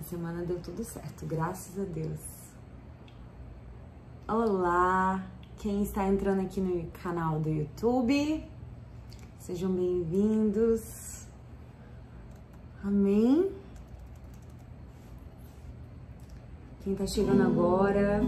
Essa semana deu tudo certo, graças a Deus. Olá, quem está entrando aqui no canal do YouTube, sejam bem-vindos. Amém? Quem está chegando agora.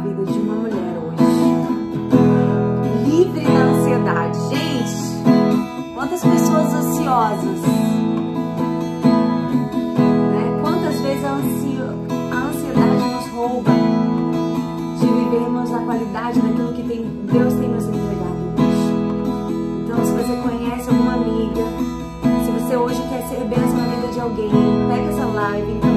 vida de uma mulher hoje. Livre da ansiedade. Gente, quantas pessoas ansiosas. Né? Quantas vezes a, ansio, a ansiedade nos rouba de vivermos na qualidade daquilo que tem, Deus tem nos entregado hoje. Então, se você conhece alguma amiga, se você hoje quer ser bênção na vida de alguém, pega essa live,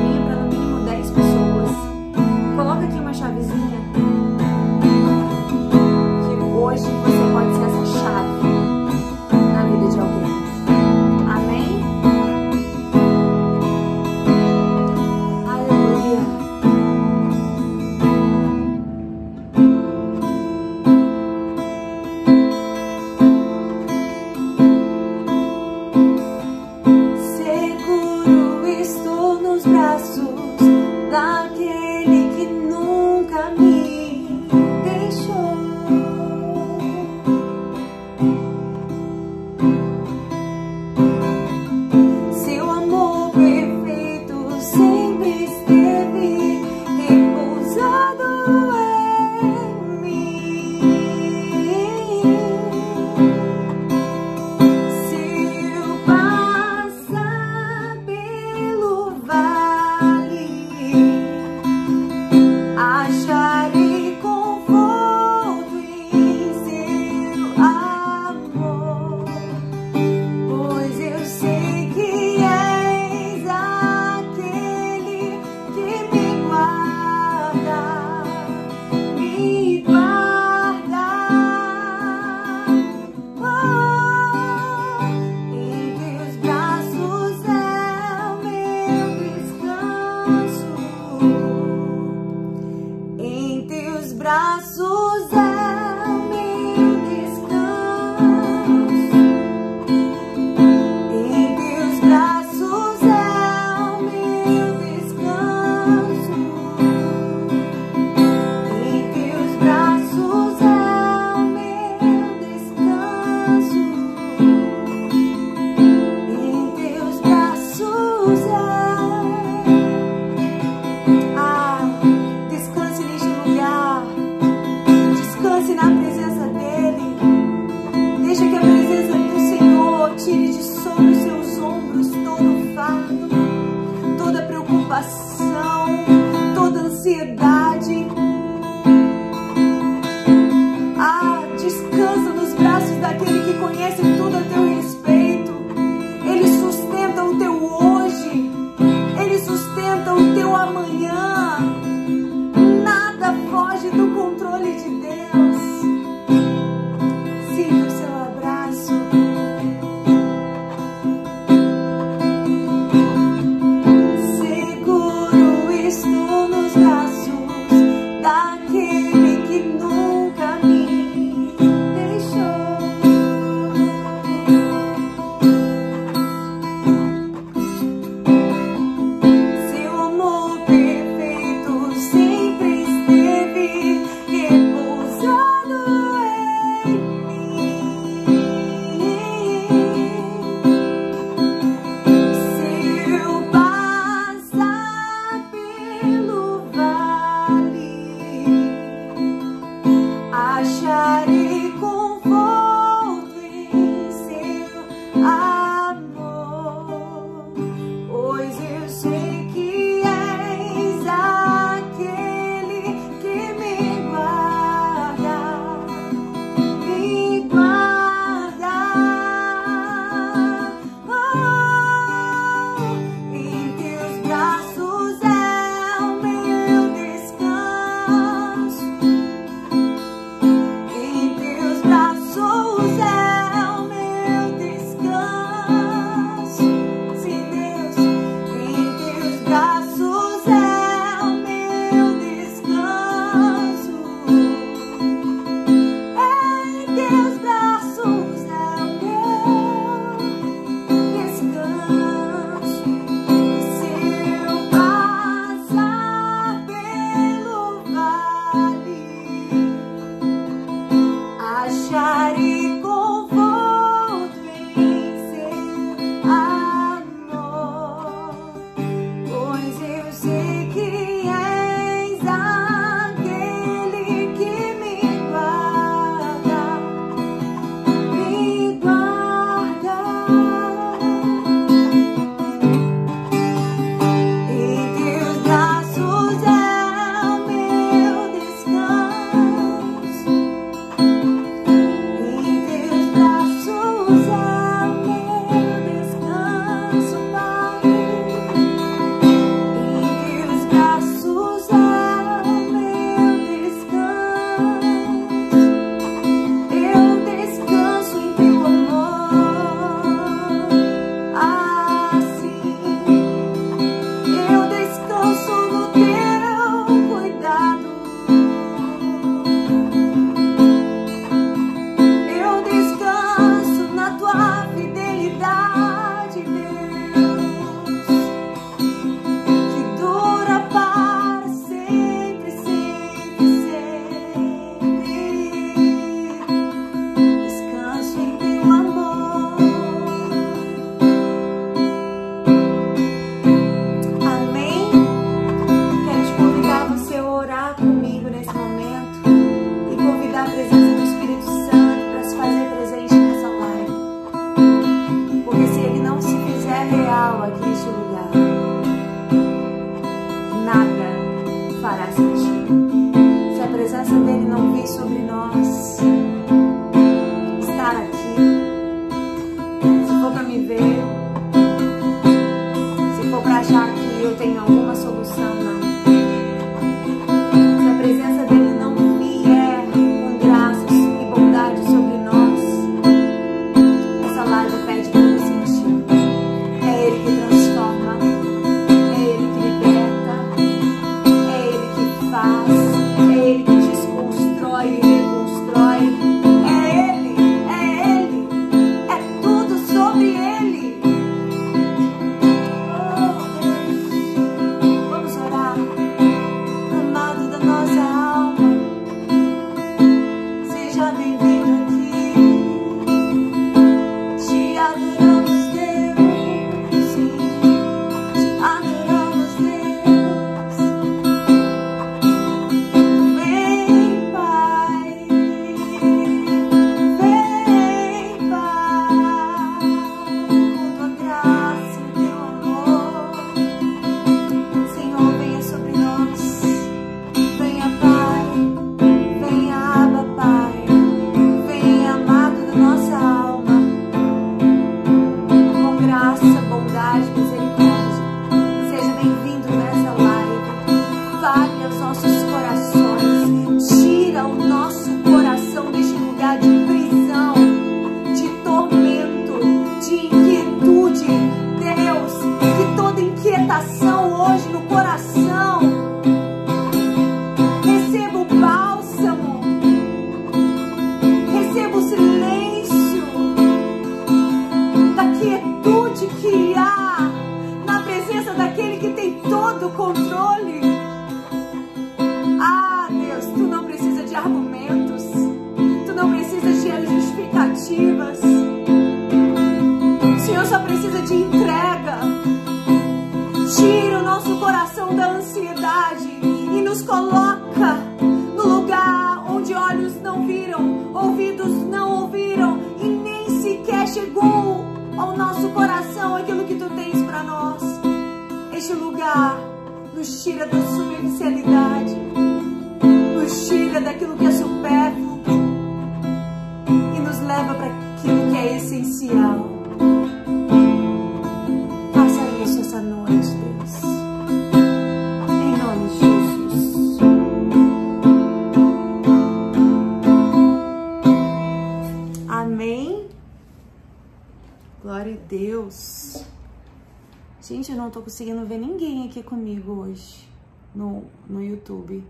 conseguindo ver ninguém aqui comigo hoje no, no YouTube.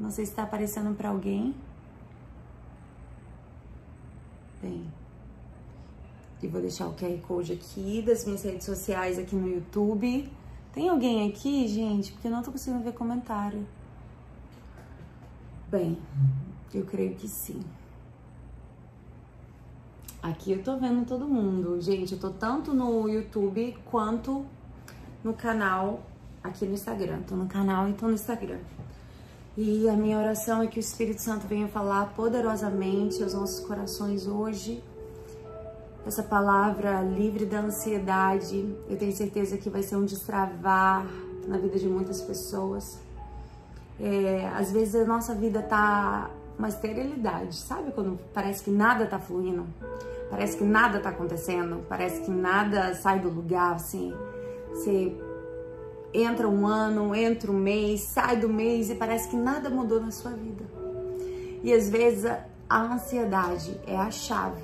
Não sei se tá aparecendo para alguém. Bem, e vou deixar o QR Code aqui das minhas redes sociais aqui no YouTube. Tem alguém aqui, gente? Porque eu não tô conseguindo ver comentário. Bem, eu creio que sim. Aqui eu tô vendo todo mundo. Gente, eu tô tanto no YouTube quanto no canal aqui no Instagram. Tô no canal e tô no Instagram. E a minha oração é que o Espírito Santo venha falar poderosamente aos nossos corações hoje. Essa palavra livre da ansiedade, eu tenho certeza que vai ser um destravar na vida de muitas pessoas. É, às vezes a nossa vida tá uma esterilidade, sabe? Quando parece que nada tá fluindo, parece que nada tá acontecendo, parece que nada sai do lugar, assim. Você entra um ano, entra um mês, sai do mês e parece que nada mudou na sua vida. E às vezes a, ansiedade é a chave,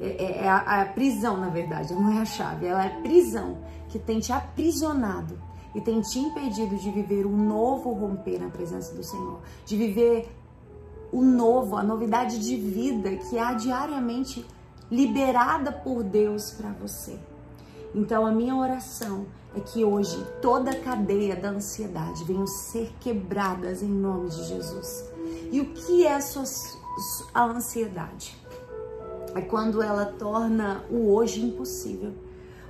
é, é, é, a, a, prisão, na verdade, não é a chave, ela é a prisão que tem te aprisionado. e tem te impedido de viver um novo romper na presença do Senhor, de viver o novo, a novidade de vida que há diariamente liberada por Deus para você. Então a minha oração é que hoje toda a cadeia da ansiedade venha ser quebradas em nome de Jesus. E o que é a, sua, a ansiedade? É quando ela torna o hoje impossível.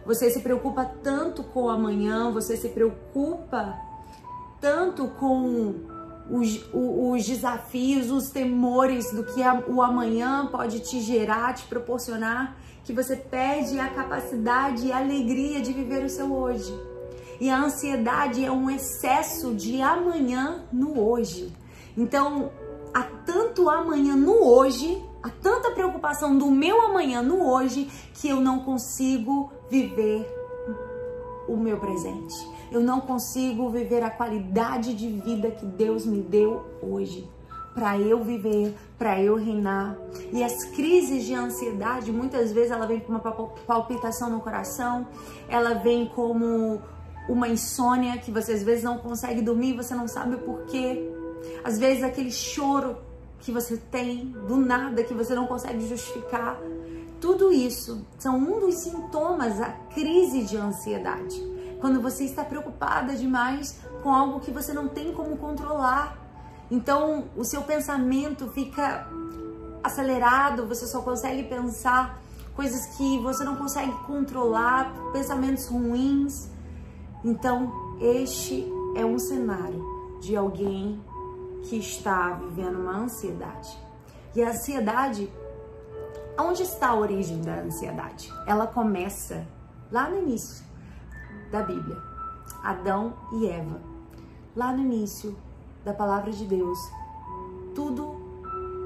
Você se preocupa tanto com o amanhã, você se preocupa tanto com os, os desafios, os temores do que o amanhã pode te gerar, te proporcionar, que você perde a capacidade e a alegria de viver o seu hoje. E a ansiedade é um excesso de amanhã no hoje. Então, há tanto amanhã no hoje, há tanta preocupação do meu amanhã no hoje, que eu não consigo viver o meu presente. Eu não consigo viver a qualidade de vida que Deus me deu hoje para eu viver, para eu reinar. E as crises de ansiedade, muitas vezes ela vem com uma palpitação no coração, ela vem como uma insônia que você às vezes não consegue dormir, você não sabe o porquê. Às vezes aquele choro que você tem do nada que você não consegue justificar. Tudo isso são um dos sintomas da crise de ansiedade. Quando você está preocupada demais com algo que você não tem como controlar. Então, o seu pensamento fica acelerado, você só consegue pensar coisas que você não consegue controlar, pensamentos ruins. Então, este é um cenário de alguém que está vivendo uma ansiedade. E a ansiedade, onde está a origem da ansiedade? Ela começa lá no início da Bíblia, Adão e Eva. Lá no início da palavra de Deus, tudo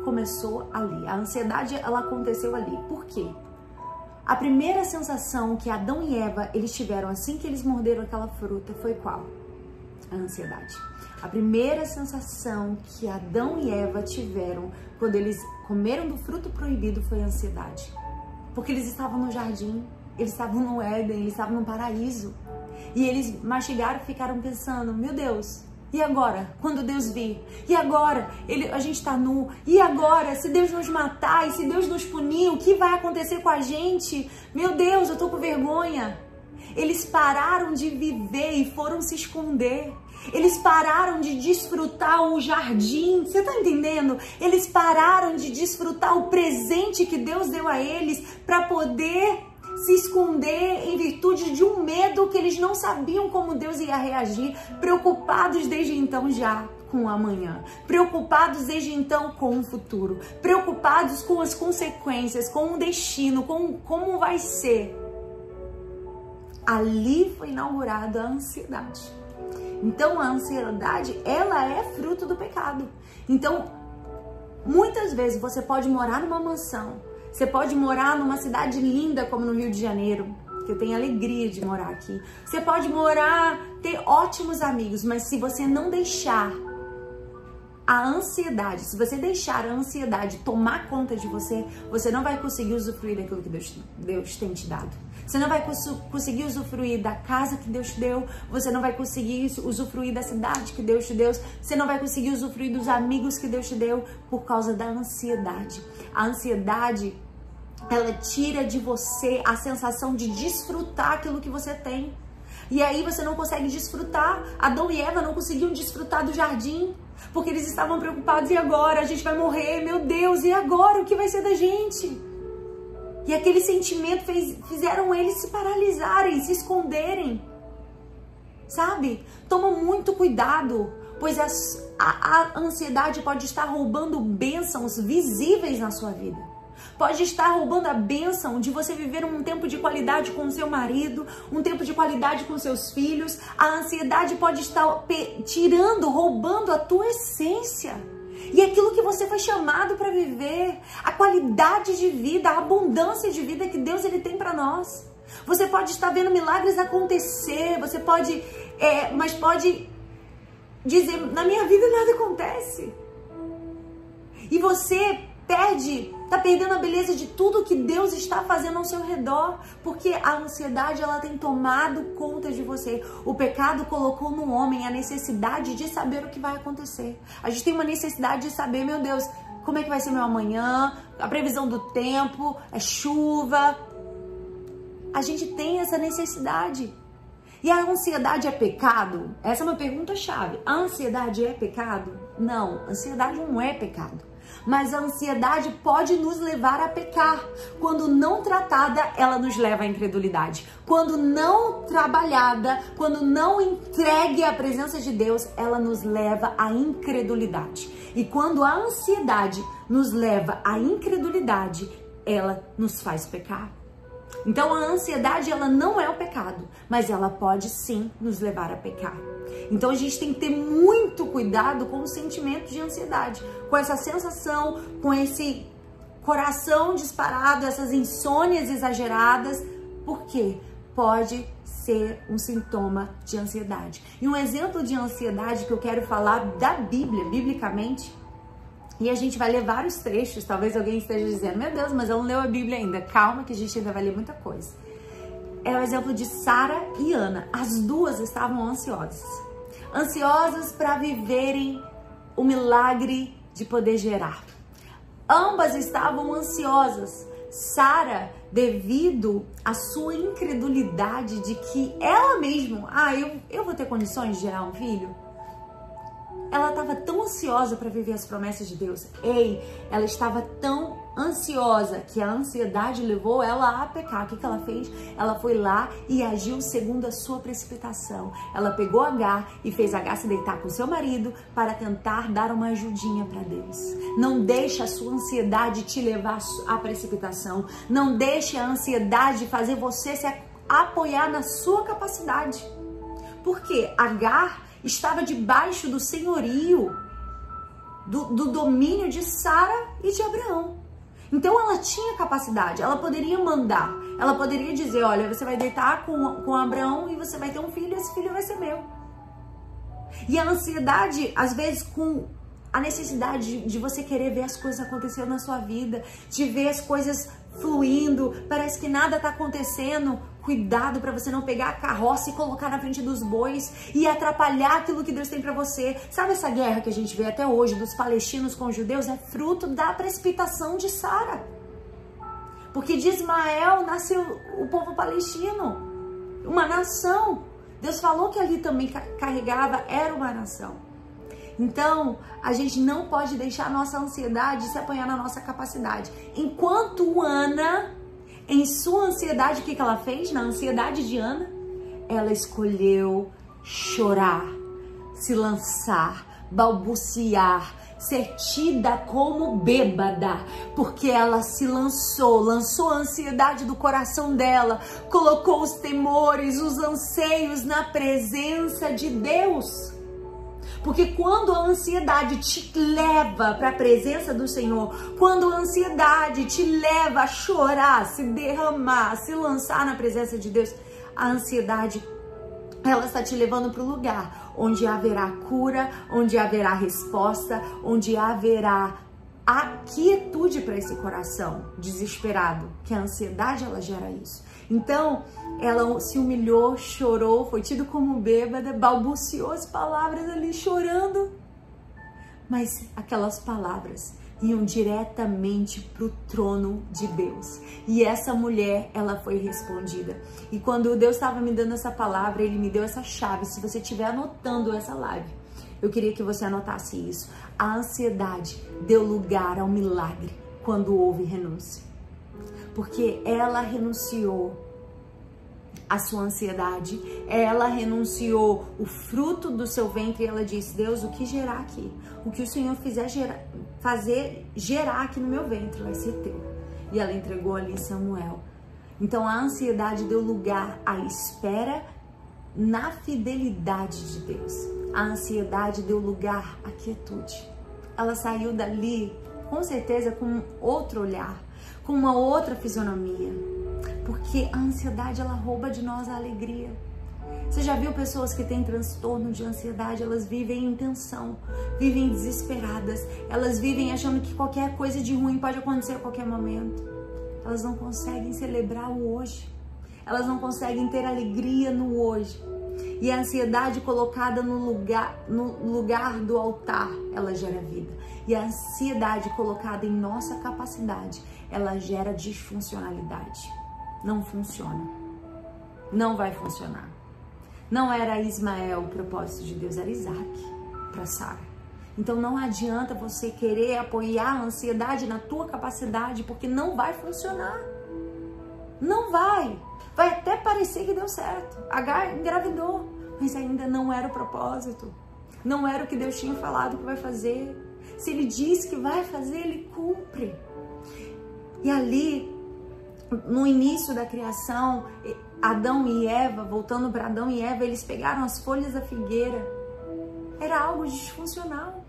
começou ali. A ansiedade ela aconteceu ali. Por quê? A primeira sensação que Adão e Eva eles tiveram assim que eles morderam aquela fruta foi qual? A ansiedade. A primeira sensação que Adão e Eva tiveram quando eles comeram do fruto proibido foi a ansiedade. Porque eles estavam no jardim, eles estavam no Éden, eles estavam no paraíso. E eles mastigaram e ficaram pensando: meu Deus, e agora? Quando Deus vir? E agora? Ele, a gente está nu. E agora? Se Deus nos matar e se Deus nos punir, o que vai acontecer com a gente? Meu Deus, eu tô com vergonha. Eles pararam de viver e foram se esconder. Eles pararam de desfrutar o jardim. Você tá entendendo? Eles pararam de desfrutar o presente que Deus deu a eles para poder se esconder em virtude de um medo que eles não sabiam como Deus ia reagir, preocupados desde então já com o amanhã, preocupados desde então com o futuro, preocupados com as consequências, com o destino, com como vai ser. Ali foi inaugurada a ansiedade. Então a ansiedade, ela é fruto do pecado. Então, muitas vezes você pode morar numa mansão, você pode morar numa cidade linda como no Rio de Janeiro, que eu tenho alegria de morar aqui. Você pode morar, ter ótimos amigos, mas se você não deixar a ansiedade, se você deixar a ansiedade tomar conta de você, você não vai conseguir usufruir daquilo que Deus, Deus tem te dado. Você não vai conseguir usufruir da casa que Deus te deu, você não vai conseguir usufruir da cidade que Deus te deu, você não vai conseguir usufruir dos amigos que Deus te deu por causa da ansiedade. A ansiedade, ela tira de você a sensação de desfrutar aquilo que você tem. E aí você não consegue desfrutar. Adão e Eva não conseguiam desfrutar do jardim, porque eles estavam preocupados. E agora? A gente vai morrer, meu Deus, e agora? O que vai ser da gente? E aquele sentimento fez, fizeram eles se paralisarem, se esconderem. Sabe? Toma muito cuidado, pois as, a, a ansiedade pode estar roubando bênçãos visíveis na sua vida. Pode estar roubando a bênção de você viver um tempo de qualidade com seu marido, um tempo de qualidade com seus filhos. A ansiedade pode estar tirando, roubando a tua essência e aquilo que você foi chamado para viver, a qualidade de vida, a abundância de vida que Deus ele tem para nós. Você pode estar vendo milagres acontecer, você pode, é, mas pode dizer: na minha vida nada acontece. E você perde, tá perdendo a beleza de tudo que Deus está fazendo ao seu redor, porque a ansiedade ela tem tomado conta de você. O pecado colocou no homem a necessidade de saber o que vai acontecer. A gente tem uma necessidade de saber, meu Deus, como é que vai ser meu amanhã, a previsão do tempo, é chuva. A gente tem essa necessidade. E a ansiedade é pecado? Essa é uma pergunta chave. A ansiedade é pecado? Não, ansiedade não é pecado. Mas a ansiedade pode nos levar a pecar. Quando não tratada, ela nos leva à incredulidade. Quando não trabalhada, quando não entregue à presença de Deus, ela nos leva à incredulidade. E quando a ansiedade nos leva à incredulidade, ela nos faz pecar. Então a ansiedade ela não é o pecado, mas ela pode sim nos levar a pecar. Então a gente tem que ter muito cuidado com o sentimento de ansiedade, com essa sensação, com esse coração disparado, essas insônias exageradas, porque pode ser um sintoma de ansiedade. E um exemplo de ansiedade que eu quero falar da Bíblia, biblicamente, e a gente vai ler vários trechos. Talvez alguém esteja dizendo: Meu Deus, mas eu não leu a Bíblia ainda. Calma, que a gente ainda vai ler muita coisa. É o exemplo de Sara e Ana. As duas estavam ansiosas. Ansiosas para viverem o milagre de poder gerar. Ambas estavam ansiosas. Sara, devido à sua incredulidade de que ela mesma, ah, eu, eu vou ter condições de gerar um filho? Ela estava tão ansiosa para viver as promessas de Deus. Ei, ela estava tão ansiosa que a ansiedade levou ela a pecar. O que, que ela fez? Ela foi lá e agiu segundo a sua precipitação. Ela pegou H e fez H se deitar com seu marido para tentar dar uma ajudinha para Deus. Não deixe a sua ansiedade te levar à precipitação. Não deixe a ansiedade fazer você se apoiar na sua capacidade. Porque Agar estava debaixo do senhorio, do, do domínio de Sara e de Abraão. Então ela tinha capacidade, ela poderia mandar, ela poderia dizer: olha, você vai deitar com, com Abraão e você vai ter um filho, esse filho vai ser meu. E a ansiedade, às vezes, com a necessidade de, de você querer ver as coisas acontecendo na sua vida, de ver as coisas fluindo, parece que nada está acontecendo. Cuidado para você não pegar a carroça e colocar na frente dos bois e atrapalhar aquilo que Deus tem para você. Sabe essa guerra que a gente vê até hoje dos palestinos com os judeus? É fruto da precipitação de Sara. Porque de Ismael nasceu o povo palestino, uma nação. Deus falou que ali também carregava, era uma nação. Então, a gente não pode deixar a nossa ansiedade se apoiar na nossa capacidade. Enquanto Ana, em sua ansiedade, o que, ela fez? Na ansiedade de Ana, ela escolheu chorar, se lançar, balbuciar, ser tida como bêbada, porque ela se lançou, lançou a ansiedade do coração dela, colocou os temores, os anseios na presença de Deus. Porque quando a ansiedade te leva para a presença do Senhor, quando a ansiedade te leva a chorar, se derramar, se lançar na presença de Deus, a ansiedade ela está te levando para o lugar onde haverá cura, onde haverá resposta, onde haverá a quietude para esse coração desesperado, que a ansiedade ela gera isso. Então, ela se humilhou, chorou, foi tido como bêbada, balbuciou as palavras ali chorando. Mas aquelas palavras iam diretamente para o trono de Deus. E essa mulher, ela foi respondida. E quando Deus estava me dando essa palavra, Ele me deu essa chave. Se você estiver anotando essa live, eu queria que você anotasse isso. A ansiedade deu lugar ao milagre quando houve renúncia. Porque ela renunciou a sua ansiedade, ela renunciou o fruto do seu ventre e ela disse: Deus, o que gerar aqui? O que o Senhor fizer gerar, fazer gerar aqui no meu ventre vai ser teu. E ela entregou ali Samuel. Então a ansiedade deu lugar à espera na fidelidade de Deus. A ansiedade deu lugar à quietude. Ela saiu dali, com certeza, com outro olhar, com uma outra fisionomia porque a ansiedade ela rouba de nós a alegria. Você já viu pessoas que têm transtorno de ansiedade? Elas vivem em tensão, vivem desesperadas, elas vivem achando que qualquer coisa de ruim pode acontecer a qualquer momento. Elas não conseguem celebrar o hoje, elas não conseguem ter alegria no hoje. E a ansiedade colocada no lugar, no lugar do altar, ela gera vida. E a ansiedade colocada em nossa capacidade, ela gera disfuncionalidade. Não funciona. Não vai funcionar. Não era Ismael o propósito de Deus, era Isaac para Sara. Então não adianta você querer apoiar a ansiedade na tua capacidade, porque não vai funcionar. Não vai. Vai até parecer que deu certo. Agar engravidou, mas ainda não era o propósito. Não era o que Deus tinha falado que vai fazer. Se ele diz que vai fazer, ele cumpre. E ali, no início da criação, Adão e Eva, voltando para Adão e Eva, eles pegaram as folhas da figueira. Era algo disfuncional.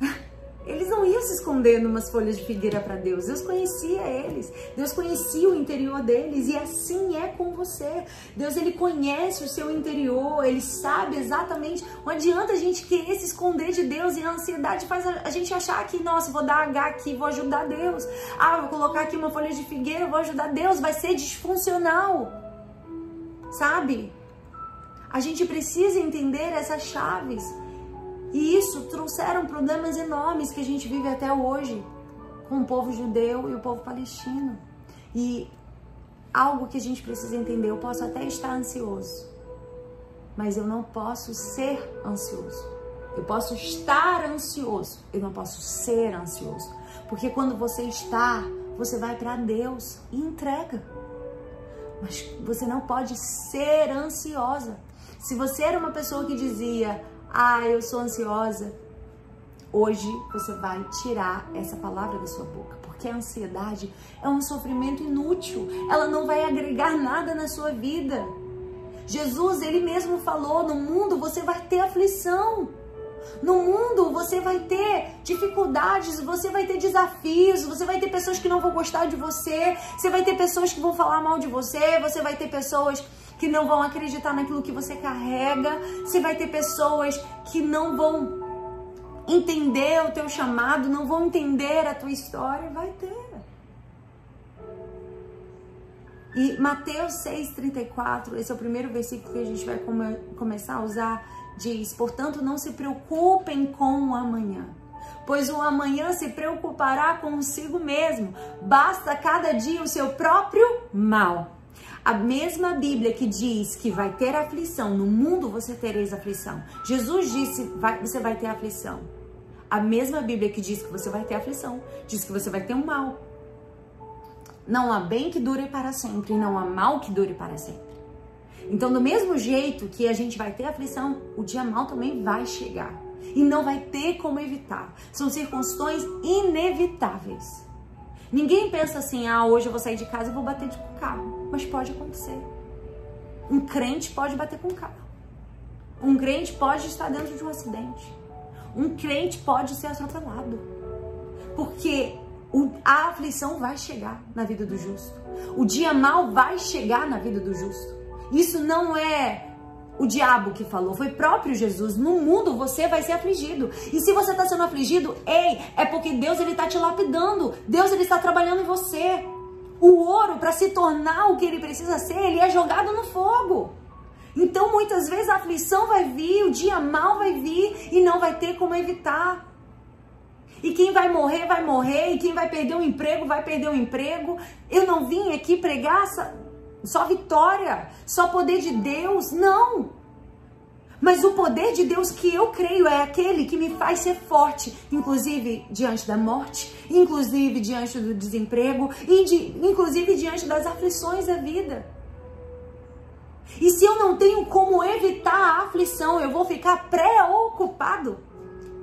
Eles não iam se esconder numas folhas de figueira para Deus. Deus conhecia eles. Deus conhecia o interior deles e assim é com você. Deus ele conhece o seu interior, ele sabe exatamente. Não adianta a gente querer se esconder de Deus e a ansiedade faz a gente achar que, nossa, vou dar H aqui, vou ajudar Deus. Ah, vou colocar aqui uma folha de figueira, vou ajudar Deus, vai ser disfuncional. Sabe? A gente precisa entender essas chaves. E isso trouxeram problemas enormes que a gente vive até hoje com o povo judeu e o povo palestino. E algo que a gente precisa entender, eu posso até estar ansioso, mas eu não posso ser ansioso. Eu posso estar ansioso, eu não posso ser ansioso. Porque quando você está, você vai para Deus e entrega. Mas você não pode ser ansiosa. Se você era uma pessoa que dizia, ah, eu sou ansiosa, hoje você vai tirar essa palavra da sua boca, porque a ansiedade é um sofrimento inútil, ela não vai agregar nada na sua vida. Jesus, ele mesmo falou: no mundo você vai ter aflição. No mundo você vai ter dificuldades, você vai ter desafios, você vai ter pessoas que não vão gostar de você, você vai ter pessoas que vão falar mal de você, você vai ter pessoas que não vão acreditar naquilo que você carrega, você vai ter pessoas que não vão entender o teu chamado, não vão entender a tua história, vai ter. E Mateus 6,34, esse é o primeiro versículo que a gente vai come começar a usar, diz: Portanto, não se preocupem com o amanhã, pois o amanhã se preocupará consigo mesmo, basta cada dia o seu próprio mal. A mesma Bíblia que diz que vai ter aflição, no mundo você tereis aflição. Jesus disse, vai, você vai ter aflição. A mesma Bíblia que diz que você vai ter aflição, diz que você vai ter um mal. Não há bem que dure para sempre, não há mal que dure para sempre. Então, do mesmo jeito que a gente vai ter aflição, o dia mal também vai chegar. E não vai ter como evitar. São circunstâncias inevitáveis. Ninguém pensa assim, ah, hoje eu vou sair de casa e vou bater de carro. Mas pode acontecer. Um crente pode bater com o carro. Um crente pode estar dentro de um acidente. Um crente pode ser atropelado. Porque a aflição vai chegar na vida do justo. O dia mal vai chegar na vida do justo. Isso não é o diabo que falou, foi próprio Jesus. No mundo você vai ser afligido. E se você está sendo afligido, ei, é porque Deus ele está te lapidando. Deus ele está trabalhando em você. O ouro, para se tornar o que ele precisa ser, ele é jogado no fogo. Então, muitas vezes a aflição vai vir, o dia mal vai vir e não vai ter como evitar. E quem vai morrer, vai morrer. E quem vai perder o emprego, vai perder o emprego. Eu não vim aqui pregar só vitória, só poder de Deus. Não! Mas o poder de Deus que eu creio é aquele que me faz ser forte, inclusive diante da morte, inclusive diante do desemprego, inclusive diante das aflições da vida. E se eu não tenho como evitar a aflição, eu vou ficar pré-ocupado.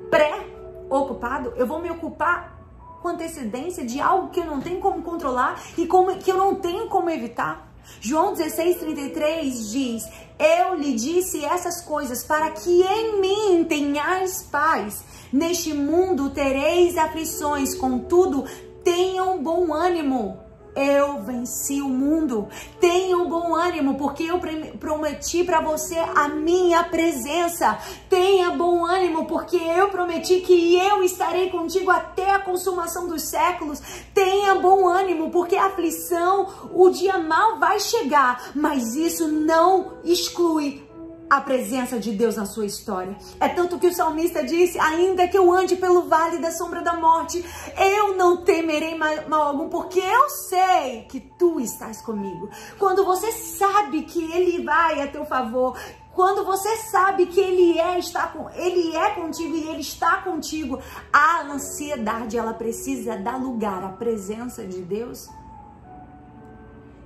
Pré-ocupado, eu vou me ocupar com antecedência de algo que eu não tenho como controlar e como, que eu não tenho como evitar. João 16,33 diz: Eu lhe disse essas coisas para que em mim tenhais paz. Neste mundo tereis aflições, contudo, tenham bom ânimo. Eu venci o mundo. Tenha um bom ânimo, porque eu prometi para você a minha presença. Tenha bom ânimo, porque eu prometi que eu estarei contigo até a consumação dos séculos. Tenha bom ânimo, porque a aflição, o dia mal vai chegar, mas isso não exclui a presença de Deus na sua história. É tanto que o salmista disse: Ainda que eu ande pelo vale da sombra da morte, eu não temerei mal algum, porque eu sei que tu estás comigo. Quando você sabe que Ele vai a teu favor, quando você sabe que ele é está com, ele é contigo e ele está contigo, a ansiedade ela precisa dar lugar à presença de Deus.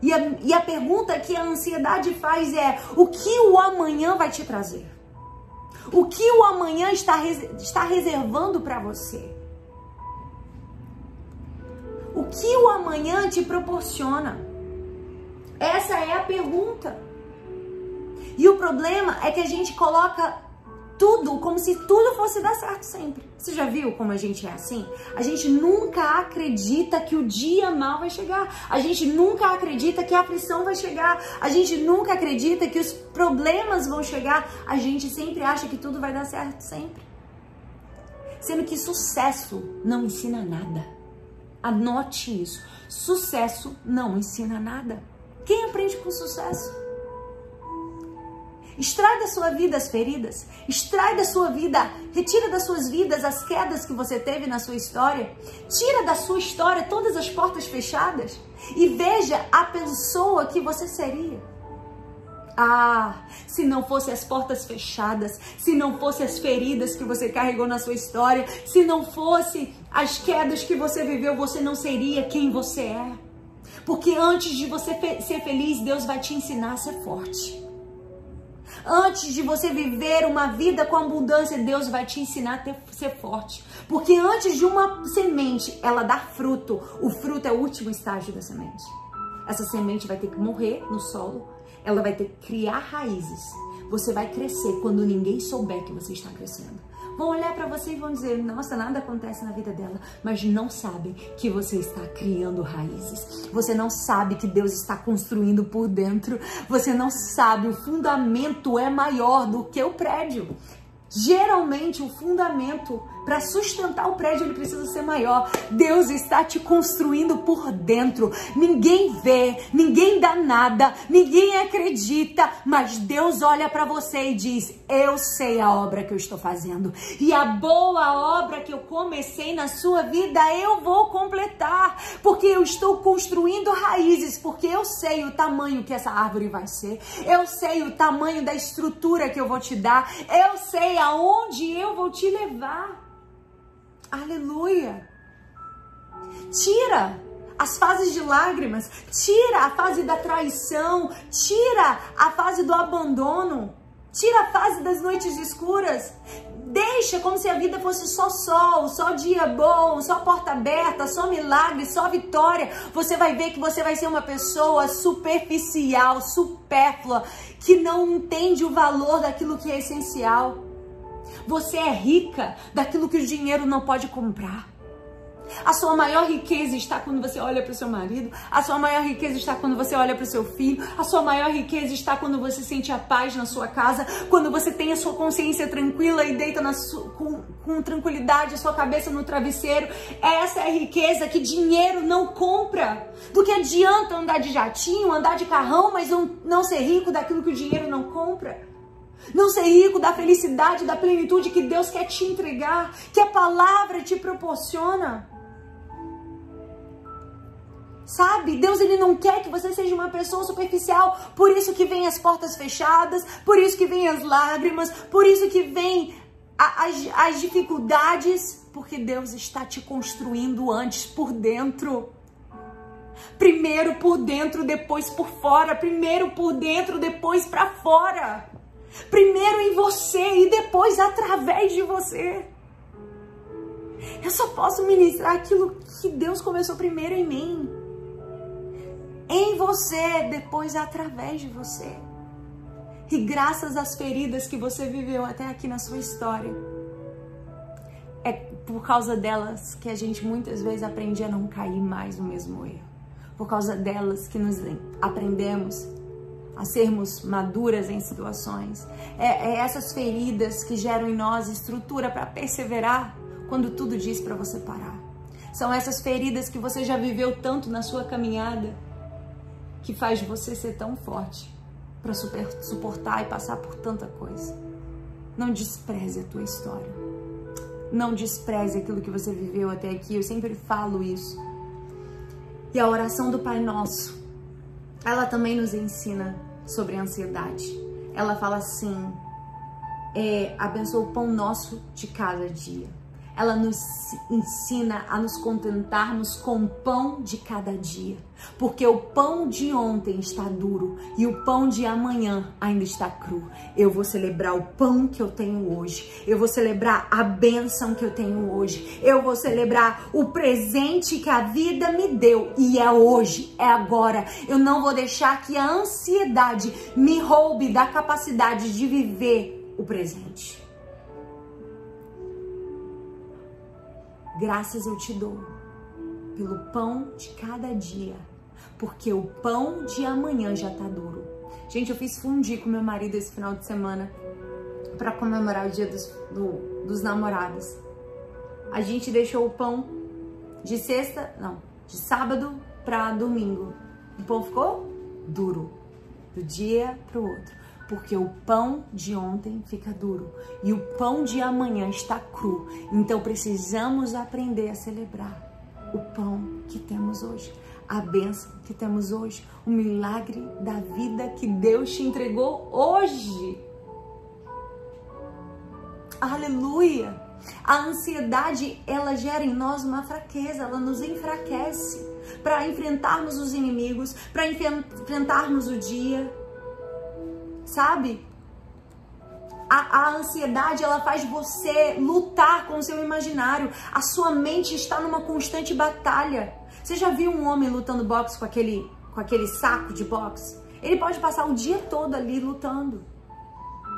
E a, e a pergunta que a ansiedade faz é: o que o amanhã vai te trazer? O que o amanhã está, está reservando para você? O que o amanhã te proporciona? Essa é a pergunta. E o problema é que a gente coloca tudo como se tudo fosse dar certo sempre. Você já viu como a gente é assim? A gente nunca acredita que o dia mal vai chegar. A gente nunca acredita que a aflição vai chegar. A gente nunca acredita que os problemas vão chegar. A gente sempre acha que tudo vai dar certo sempre. Sendo que sucesso não ensina nada. Anote isso. Sucesso não ensina nada. Quem aprende com sucesso? Extrai da sua vida as feridas, extrai da sua vida, retira das suas vidas as quedas que você teve na sua história, tira da sua história todas as portas fechadas e veja a pessoa que você seria. Ah, se não fosse as portas fechadas, se não fosse as feridas que você carregou na sua história, se não fosse as quedas que você viveu, você não seria quem você é. Porque antes de você ser feliz, Deus vai te ensinar a ser forte. Antes de você viver uma vida com abundância, Deus vai te ensinar a ter, ser forte. Porque antes de uma semente ela dar fruto, o fruto é o último estágio da semente. Essa semente vai ter que morrer no solo, ela vai ter que criar raízes. Você vai crescer quando ninguém souber que você está crescendo vão olhar para você e vão dizer: nossa, nada acontece na vida dela, mas não sabem que você está criando raízes. Você não sabe que Deus está construindo por dentro. Você não sabe, o fundamento é maior do que o prédio. Geralmente o fundamento para sustentar o prédio ele precisa ser maior. Deus está te construindo por dentro. Ninguém vê, ninguém dá nada, ninguém acredita, mas Deus olha para você e diz: "Eu sei a obra que eu estou fazendo e a boa obra que eu comecei na sua vida eu vou completar, porque eu estou construindo raízes, porque eu sei o tamanho que essa árvore vai ser. Eu sei o tamanho da estrutura que eu vou te dar. Eu sei aonde eu vou te levar. Aleluia! Tira as fases de lágrimas, tira a fase da traição, tira a fase do abandono, tira a fase das noites escuras. Deixa como se a vida fosse só sol, só dia bom, só porta aberta, só milagre, só vitória. Você vai ver que você vai ser uma pessoa superficial, supérflua, que não entende o valor daquilo que é essencial. Você é rica daquilo que o dinheiro não pode comprar. A sua maior riqueza está quando você olha para o seu marido. A sua maior riqueza está quando você olha para o seu filho. A sua maior riqueza está quando você sente a paz na sua casa. Quando você tem a sua consciência tranquila e deita com, com tranquilidade a sua cabeça no travesseiro. Essa é a riqueza que dinheiro não compra. Do que adianta andar de jatinho, andar de carrão, mas não, não ser rico daquilo que o dinheiro não compra. Não ser rico da felicidade, da plenitude que Deus quer te entregar, que a palavra te proporciona. Sabe? Deus ele não quer que você seja uma pessoa superficial, por isso que vem as portas fechadas, por isso que vem as lágrimas, por isso que vem a, as, as dificuldades, porque Deus está te construindo antes por dentro. Primeiro por dentro, depois por fora. Primeiro por dentro, depois para fora. Primeiro em você e depois através de você. Eu só posso ministrar aquilo que Deus começou primeiro em mim. Em você, depois através de você. E graças às feridas que você viveu até aqui na sua história. É por causa delas que a gente muitas vezes aprende a não cair mais no mesmo erro. por causa delas que nos aprendemos a sermos maduras em situações. É, é essas feridas que geram em nós estrutura para perseverar quando tudo diz para você parar. São essas feridas que você já viveu tanto na sua caminhada que faz você ser tão forte para suportar e passar por tanta coisa. Não despreze a tua história. Não despreze aquilo que você viveu até aqui. Eu sempre falo isso. E a oração do Pai Nosso, ela também nos ensina sobre a ansiedade. Ela fala assim: é, abençoa o pão nosso de cada dia ela nos ensina a nos contentarmos com o pão de cada dia, porque o pão de ontem está duro e o pão de amanhã ainda está cru. Eu vou celebrar o pão que eu tenho hoje, eu vou celebrar a bênção que eu tenho hoje, eu vou celebrar o presente que a vida me deu e é hoje, é agora. Eu não vou deixar que a ansiedade me roube da capacidade de viver o presente. Graças eu te dou pelo pão de cada dia, porque o pão de amanhã já tá duro. Gente, eu fiz fundir com meu marido esse final de semana para comemorar o dia dos, do, dos namorados. A gente deixou o pão de sexta, não, de sábado para domingo. O pão ficou duro do dia pro outro porque o pão de ontem fica duro e o pão de amanhã está cru. Então precisamos aprender a celebrar o pão que temos hoje, a bênção que temos hoje, o milagre da vida que Deus te entregou hoje. Aleluia! A ansiedade, ela gera em nós uma fraqueza, ela nos enfraquece para enfrentarmos os inimigos, para enfrentarmos o dia sabe? A, a, ansiedade ela faz você lutar com o seu imaginário. A sua mente está numa constante batalha. Você já viu um homem lutando boxe com aquele, com aquele saco de boxe? Ele pode passar o dia todo ali lutando.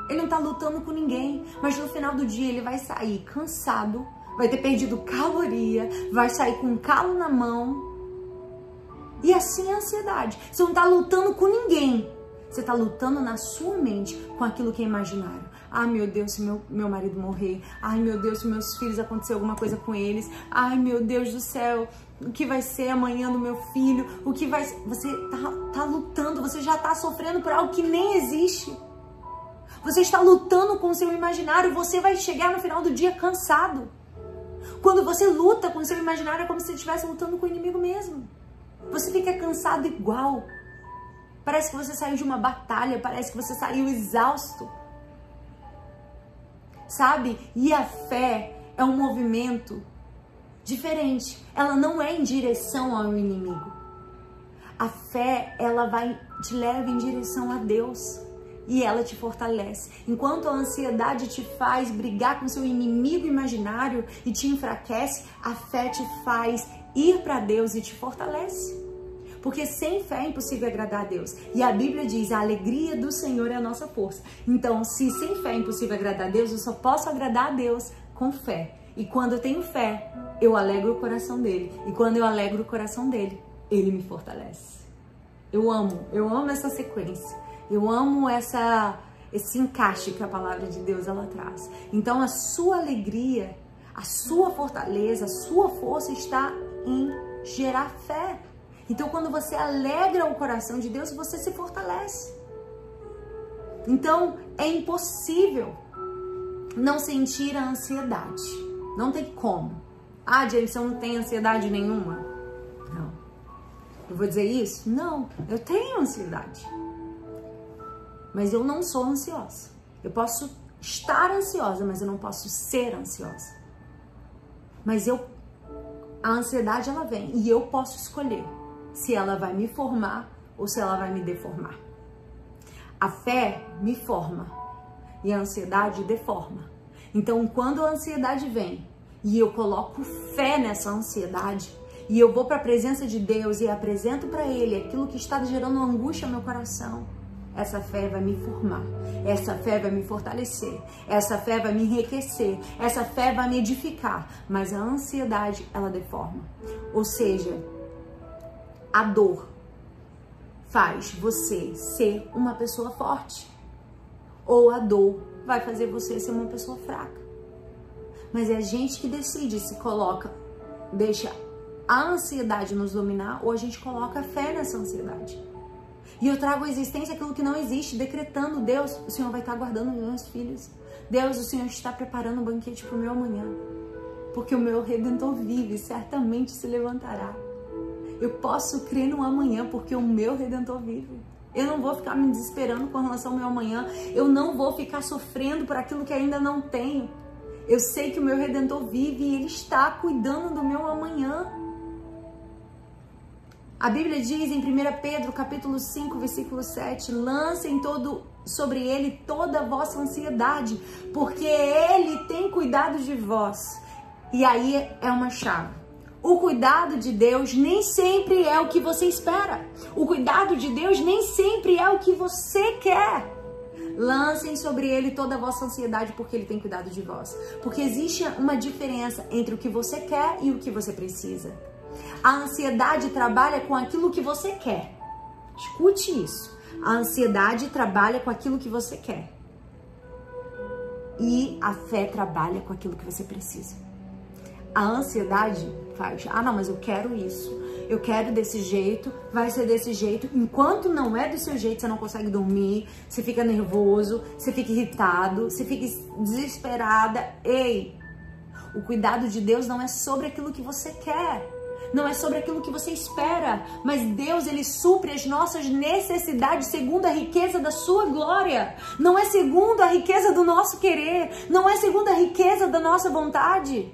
Ele não está lutando com ninguém, mas no final do dia ele vai sair cansado, vai ter perdido caloria, vai sair com um calo na mão. E assim é a ansiedade. Você não está lutando com ninguém, você está lutando na sua mente com aquilo que é imaginário. Ai meu Deus, se meu, meu marido morrer. Ai meu Deus, se meus filhos acontecer alguma coisa com eles. Ai meu Deus do céu, o que vai ser amanhã do meu filho? O que vai Você tá, tá lutando, você já tá sofrendo por algo que nem existe. Você está lutando com o seu imaginário, você vai chegar no final do dia cansado. Quando você luta com o seu imaginário, é como se você estivesse lutando com o inimigo mesmo. Você fica cansado igual. Parece que você saiu de uma batalha, parece que você saiu exausto. Sabe? E a fé é um movimento diferente. Ela não é em direção ao inimigo. A fé, ela vai te leva em direção a Deus e ela te fortalece. Enquanto a ansiedade te faz brigar com seu inimigo imaginário e te enfraquece, a fé te faz ir para Deus e te fortalece. Porque sem fé é impossível agradar a Deus. E a Bíblia diz: a alegria do Senhor é a nossa força. Então, se sem fé é impossível agradar a Deus, eu só posso agradar a Deus com fé. E quando eu tenho fé, eu alegro o coração dele. E quando eu alegro o coração dele, ele me fortalece. Eu amo, eu amo essa sequência. Eu amo essa esse encaixe que a palavra de Deus ela traz. Então a sua alegria, a sua fortaleza, a sua força está em gerar fé. Então, quando você alegra o coração de Deus, você se fortalece. Então, é impossível não sentir a ansiedade. Não tem como. Ah, Jameson não tem ansiedade nenhuma. Não. Eu vou dizer isso? Não, eu tenho ansiedade. Mas eu não sou ansiosa. Eu posso estar ansiosa, mas eu não posso ser ansiosa. Mas eu a ansiedade ela vem e eu posso escolher se ela vai me formar ou se ela vai me deformar. A fé me forma e a ansiedade deforma. Então, quando a ansiedade vem e eu coloco fé nessa ansiedade e eu vou para a presença de Deus e apresento para Ele aquilo que está gerando angústia no meu coração, essa fé vai me formar, essa fé vai me fortalecer, essa fé vai me enriquecer, essa fé vai me edificar, mas a ansiedade ela deforma. Ou seja, a dor faz você ser uma pessoa forte, ou a dor vai fazer você ser uma pessoa fraca. Mas é a gente que decide se coloca, deixa a ansiedade nos dominar ou a gente coloca fé nessa ansiedade. E eu trago à existência aquilo que não existe, decretando: Deus, o Senhor vai estar guardando os meus filhos. Deus, o Senhor está preparando um banquete para o meu amanhã. Porque o meu redentor vive, certamente se levantará. Eu posso crer no amanhã, porque o meu redentor vive. Eu não vou ficar me desesperando com relação ao meu amanhã. Eu não vou ficar sofrendo por aquilo que ainda não tenho. Eu sei que o meu redentor vive e ele está cuidando do meu amanhã. A Bíblia diz em 1 Pedro, capítulo 5, versículo 7, lancem todo sobre ele toda a vossa ansiedade, porque ele tem cuidado de vós. E aí é uma chave. O cuidado de Deus nem sempre é o que você espera. O cuidado de Deus nem sempre é o que você quer. Lancem sobre ele toda a vossa ansiedade, porque ele tem cuidado de vós. Porque existe uma diferença entre o que você quer e o que você precisa. A ansiedade trabalha com aquilo que você quer. Escute isso. A ansiedade trabalha com aquilo que você quer. E a fé trabalha com aquilo que você precisa. A ansiedade faz, ah, não, mas eu quero isso. Eu quero desse jeito, vai ser desse jeito. Enquanto não é do seu jeito, você não consegue dormir, você fica nervoso, você fica irritado, você fica desesperada. Ei, o cuidado de Deus não é sobre aquilo que você quer não é sobre aquilo que você espera, mas Deus ele supre as nossas necessidades segundo a riqueza da sua glória. Não é segundo a riqueza do nosso querer, não é segundo a riqueza da nossa vontade.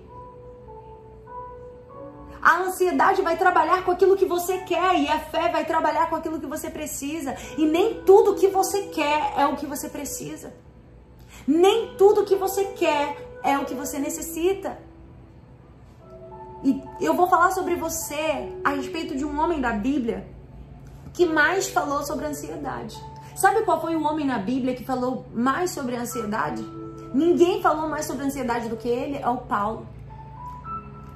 A ansiedade vai trabalhar com aquilo que você quer e a fé vai trabalhar com aquilo que você precisa. E nem tudo que você quer é o que você precisa. Nem tudo que você quer é o que você necessita. E eu vou falar sobre você a respeito de um homem da Bíblia que mais falou sobre ansiedade. Sabe qual foi o homem na Bíblia que falou mais sobre ansiedade? Ninguém falou mais sobre ansiedade do que ele, é o Paulo.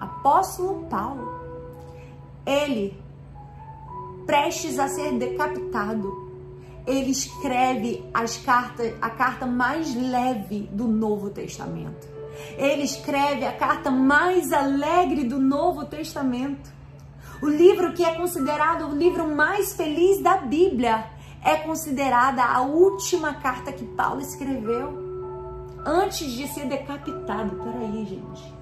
Apóstolo Paulo. Ele, prestes a ser decapitado, ele escreve as cartas, a carta mais leve do Novo Testamento. Ele escreve a carta mais alegre do Novo Testamento. O livro que é considerado o livro mais feliz da Bíblia é considerada a última carta que Paulo escreveu antes de ser decapitado. Peraí, gente.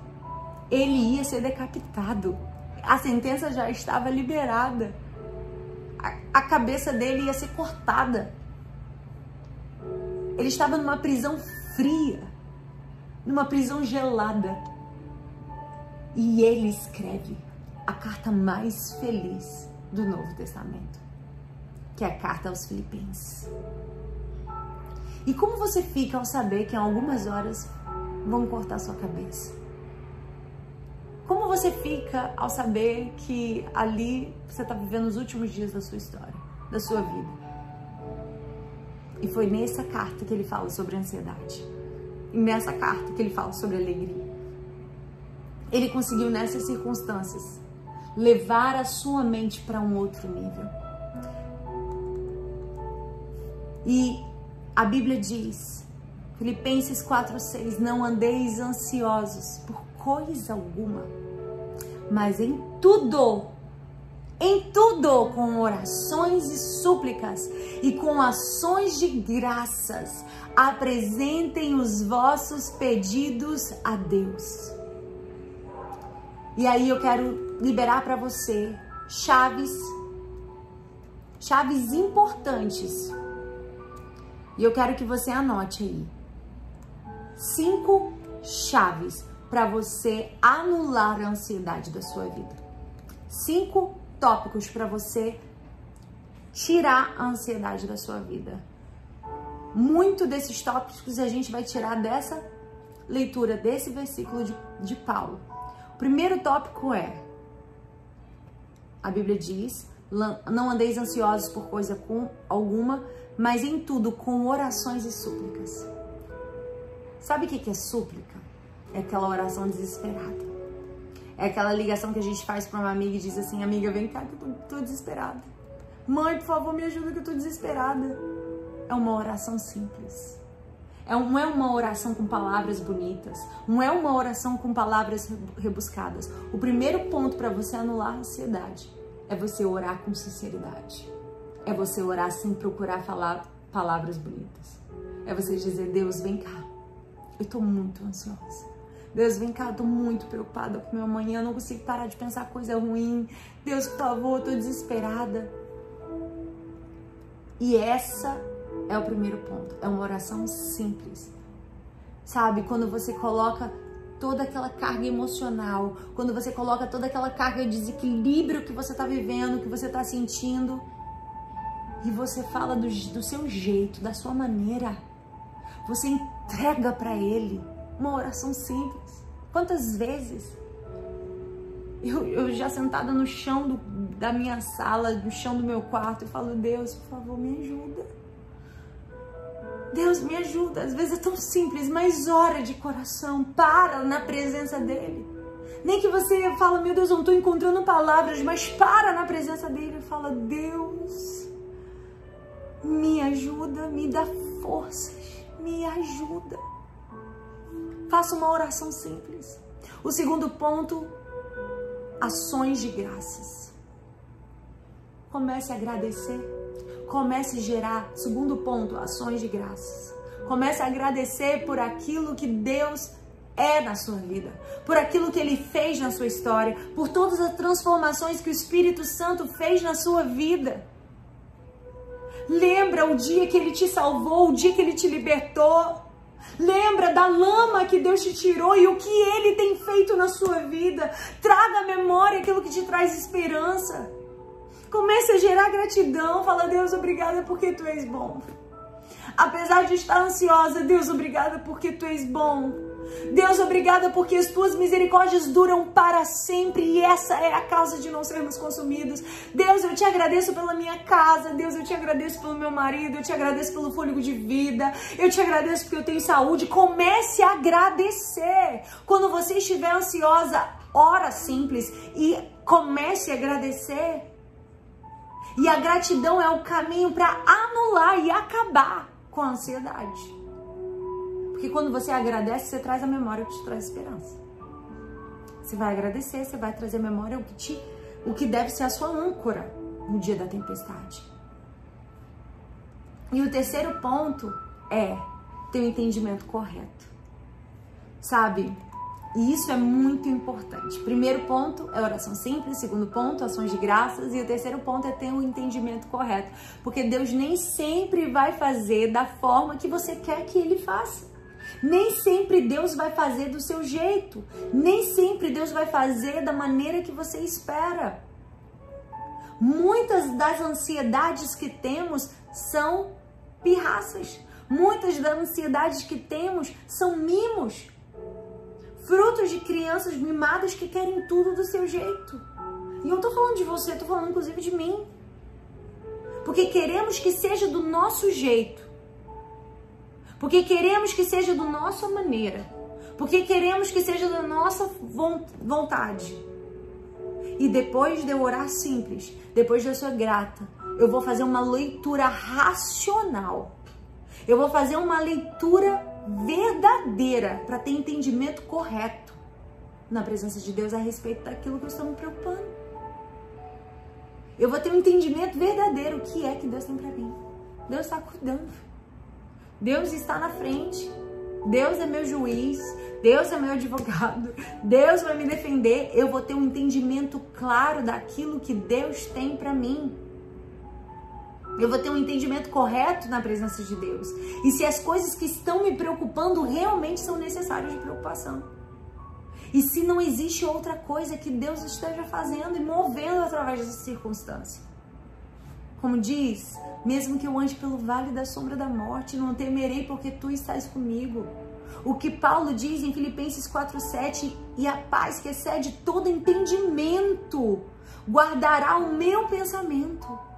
Ele ia ser decapitado. A sentença já estava liberada. A, a cabeça dele ia ser cortada. Ele estava numa prisão fria numa prisão gelada. E ele escreve a carta mais feliz do Novo Testamento, que é a carta aos Filipenses. E como você fica ao saber que em algumas horas vão cortar sua cabeça? Como você fica ao saber que ali você está vivendo os últimos dias da sua história, da sua vida? E foi nessa carta que ele fala sobre ansiedade nessa carta que ele fala sobre alegria. Ele conseguiu nessas circunstâncias levar a sua mente para um outro nível. E a Bíblia diz, Filipenses 4:6, não andeis ansiosos por coisa alguma, mas em tudo em tudo com orações e súplicas e com ações de graças. Apresentem os vossos pedidos a Deus. E aí eu quero liberar para você chaves, chaves importantes. E eu quero que você anote aí. Cinco chaves para você anular a ansiedade da sua vida. Cinco tópicos para você tirar a ansiedade da sua vida. Muito desses tópicos a gente vai tirar dessa leitura, desse versículo de, de Paulo. O primeiro tópico é: a Bíblia diz, não andeis ansiosos por coisa com alguma, mas em tudo com orações e súplicas. Sabe o que é súplica? É aquela oração desesperada É aquela ligação que a gente faz para uma amiga e diz assim: amiga, vem cá que eu tô, tô desesperada. Mãe, por favor, me ajuda que eu tô desesperada. É uma oração simples. É não é uma oração com palavras bonitas, não é uma oração com palavras rebuscadas. O primeiro ponto para você anular a ansiedade é você orar com sinceridade. É você orar sem procurar falar palavras bonitas. É você dizer: Deus, vem cá. Eu tô muito ansiosa. Deus, vem cá, eu tô muito preocupada com meu amanhã, não consigo parar de pensar coisa ruim. Deus, por favor, eu tô desesperada. E essa é o primeiro ponto. É uma oração simples. Sabe, quando você coloca toda aquela carga emocional, quando você coloca toda aquela carga de desequilíbrio que você está vivendo, que você está sentindo, e você fala do, do seu jeito, da sua maneira, você entrega para Ele uma oração simples. Quantas vezes eu, eu já sentada no chão do, da minha sala, no chão do meu quarto, eu falo: Deus, por favor, me ajuda. Deus me ajuda. Às vezes é tão simples, mas ora de coração, para na presença dele. Nem que você fala, meu Deus, eu não estou encontrando palavras, mas para na presença dele e fala, Deus, me ajuda, me dá forças, me ajuda. Faça uma oração simples. O segundo ponto, ações de graças. Comece a agradecer Comece a gerar, segundo ponto, ações de graças. Comece a agradecer por aquilo que Deus é na sua vida, por aquilo que ele fez na sua história, por todas as transformações que o Espírito Santo fez na sua vida. Lembra o dia que ele te salvou, o dia que ele te libertou. Lembra da lama que Deus te tirou e o que ele tem feito na sua vida. Traga à memória aquilo que te traz esperança. Comece a gerar gratidão. Fala, Deus, obrigada porque tu és bom. Apesar de estar ansiosa, Deus, obrigada porque tu és bom. Deus, obrigada porque as tuas misericórdias duram para sempre e essa é a causa de não sermos consumidos. Deus, eu te agradeço pela minha casa. Deus, eu te agradeço pelo meu marido. Eu te agradeço pelo fôlego de vida. Eu te agradeço porque eu tenho saúde. Comece a agradecer. Quando você estiver ansiosa, ora simples e comece a agradecer. E a gratidão é o caminho para anular e acabar com a ansiedade. Porque quando você agradece, você traz a memória que te traz esperança. Você vai agradecer, você vai trazer a memória o que te, o que deve ser a sua âncora no dia da tempestade. E o terceiro ponto é ter o entendimento correto. Sabe? E isso é muito importante. Primeiro ponto é oração simples, segundo ponto, ações de graças, e o terceiro ponto é ter um entendimento correto. Porque Deus nem sempre vai fazer da forma que você quer que ele faça. Nem sempre Deus vai fazer do seu jeito. Nem sempre Deus vai fazer da maneira que você espera. Muitas das ansiedades que temos são pirraças. Muitas das ansiedades que temos são mimos frutos de crianças mimadas que querem tudo do seu jeito. E eu tô falando de você, tô falando inclusive de mim. Porque queremos que seja do nosso jeito. Porque queremos que seja da nossa maneira. Porque queremos que seja da nossa vontade. E depois de eu orar simples, depois de eu ser grata, eu vou fazer uma leitura racional. Eu vou fazer uma leitura verdadeira para ter entendimento correto na presença de Deus a respeito daquilo que eu estou me preocupando. Eu vou ter um entendimento verdadeiro o que é que Deus tem para mim. Deus está cuidando. Deus está na frente. Deus é meu juiz. Deus é meu advogado. Deus vai me defender. Eu vou ter um entendimento claro daquilo que Deus tem para mim. Eu vou ter um entendimento correto na presença de Deus. E se as coisas que estão me preocupando realmente são necessárias de preocupação. E se não existe outra coisa que Deus esteja fazendo e movendo através dessa circunstância. Como diz, mesmo que eu ande pelo vale da sombra da morte, não temerei porque tu estás comigo. O que Paulo diz em Filipenses 4:7, e a paz que excede todo entendimento guardará o meu pensamento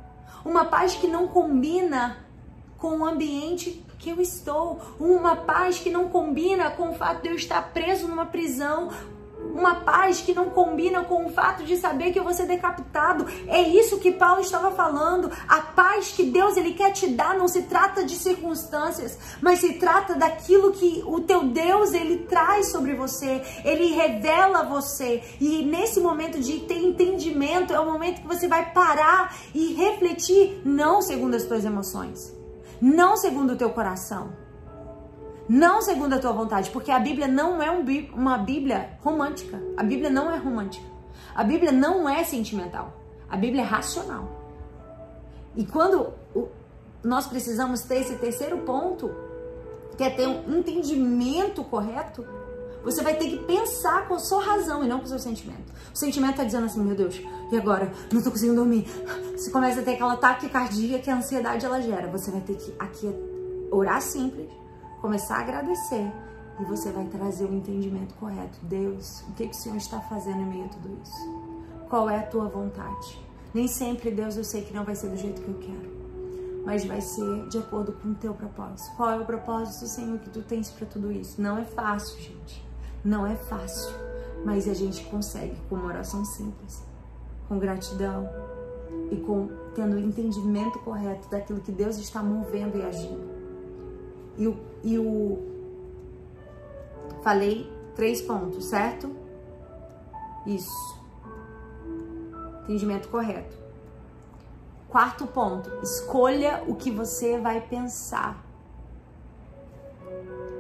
uma paz que não combina com o ambiente que eu estou, uma paz que não combina com o fato de eu estar preso numa prisão, uma paz que não combina com o fato de saber que eu vou ser decapitado. É isso que Paulo estava falando. A paz que Deus ele quer te dar não se trata de circunstâncias, mas se trata daquilo que o teu Deus ele traz sobre você. Ele revela a você. E nesse momento de ter entendimento é o momento que você vai parar e refletir não segundo as tuas emoções, não segundo o teu coração não segundo a tua vontade, porque a Bíblia não é um, uma Bíblia romântica. A Bíblia não é romântica. A Bíblia não é sentimental. A Bíblia é racional. E quando nós precisamos ter esse terceiro ponto, que é ter um entendimento correto, você vai ter que pensar com a sua razão e não com o seu sentimento. O sentimento está dizendo assim, meu Deus, e agora? Não estou conseguindo dormir. Você começa a ter aquela taquicardia que a ansiedade ela gera. Você vai ter que aqui orar simples começar a agradecer e você vai trazer o entendimento correto. Deus, o que, que o Senhor está fazendo em meio a tudo isso? Qual é a tua vontade? Nem sempre, Deus, eu sei que não vai ser do jeito que eu quero, mas vai ser de acordo com o teu propósito. Qual é o propósito, Senhor, que tu tens para tudo isso? Não é fácil, gente. Não é fácil, mas a gente consegue com uma oração simples, com gratidão e com tendo o entendimento correto daquilo que Deus está movendo e agindo e o, e o falei três pontos, certo? Isso. Entendimento correto. Quarto ponto, escolha o que você vai pensar.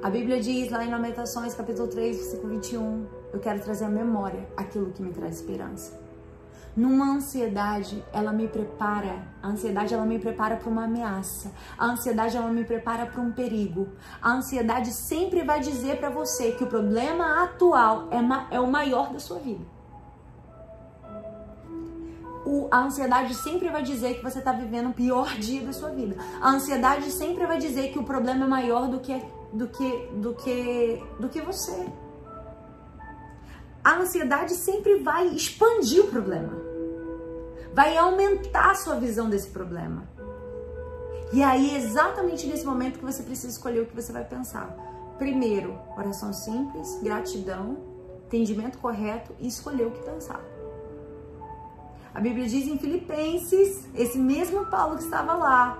A Bíblia diz lá em Lamentações, capítulo 3, versículo 21, eu quero trazer à memória aquilo que me traz esperança. Numa ansiedade, ela me prepara, a ansiedade ela me prepara para uma ameaça. A ansiedade ela me prepara para um perigo. A ansiedade sempre vai dizer para você que o problema atual é, é o maior da sua vida. O, a ansiedade sempre vai dizer que você está vivendo o pior dia da sua vida. A ansiedade sempre vai dizer que o problema é maior do que do que do que do que você a ansiedade sempre vai expandir o problema. Vai aumentar a sua visão desse problema. E aí, exatamente nesse momento que você precisa escolher o que você vai pensar. Primeiro, oração simples, gratidão, entendimento correto e escolher o que pensar. A Bíblia diz em Filipenses, esse mesmo Paulo que estava lá,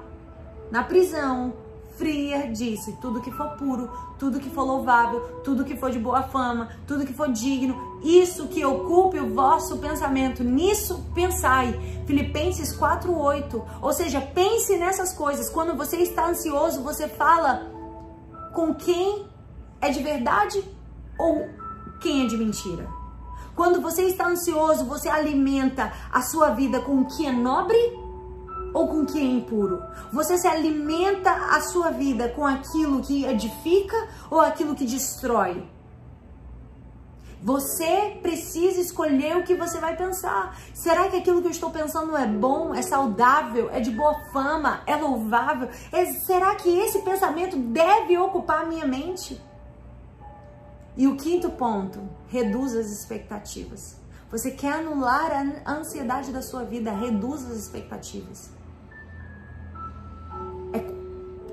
na prisão, fria disse: tudo que for puro, tudo que for louvável, tudo que for de boa fama, tudo que for digno, isso que ocupe o vosso pensamento, nisso pensai. Filipenses 4:8. Ou seja, pense nessas coisas. Quando você está ansioso, você fala com quem é de verdade ou quem é de mentira. Quando você está ansioso, você alimenta a sua vida com o que é nobre ou com o que é impuro? Você se alimenta a sua vida com aquilo que edifica ou aquilo que destrói? Você precisa escolher o que você vai pensar. Será que aquilo que eu estou pensando é bom, é saudável, é de boa fama, é louvável? É, será que esse pensamento deve ocupar a minha mente? E o quinto ponto, reduz as expectativas. Você quer anular a ansiedade da sua vida, reduz as expectativas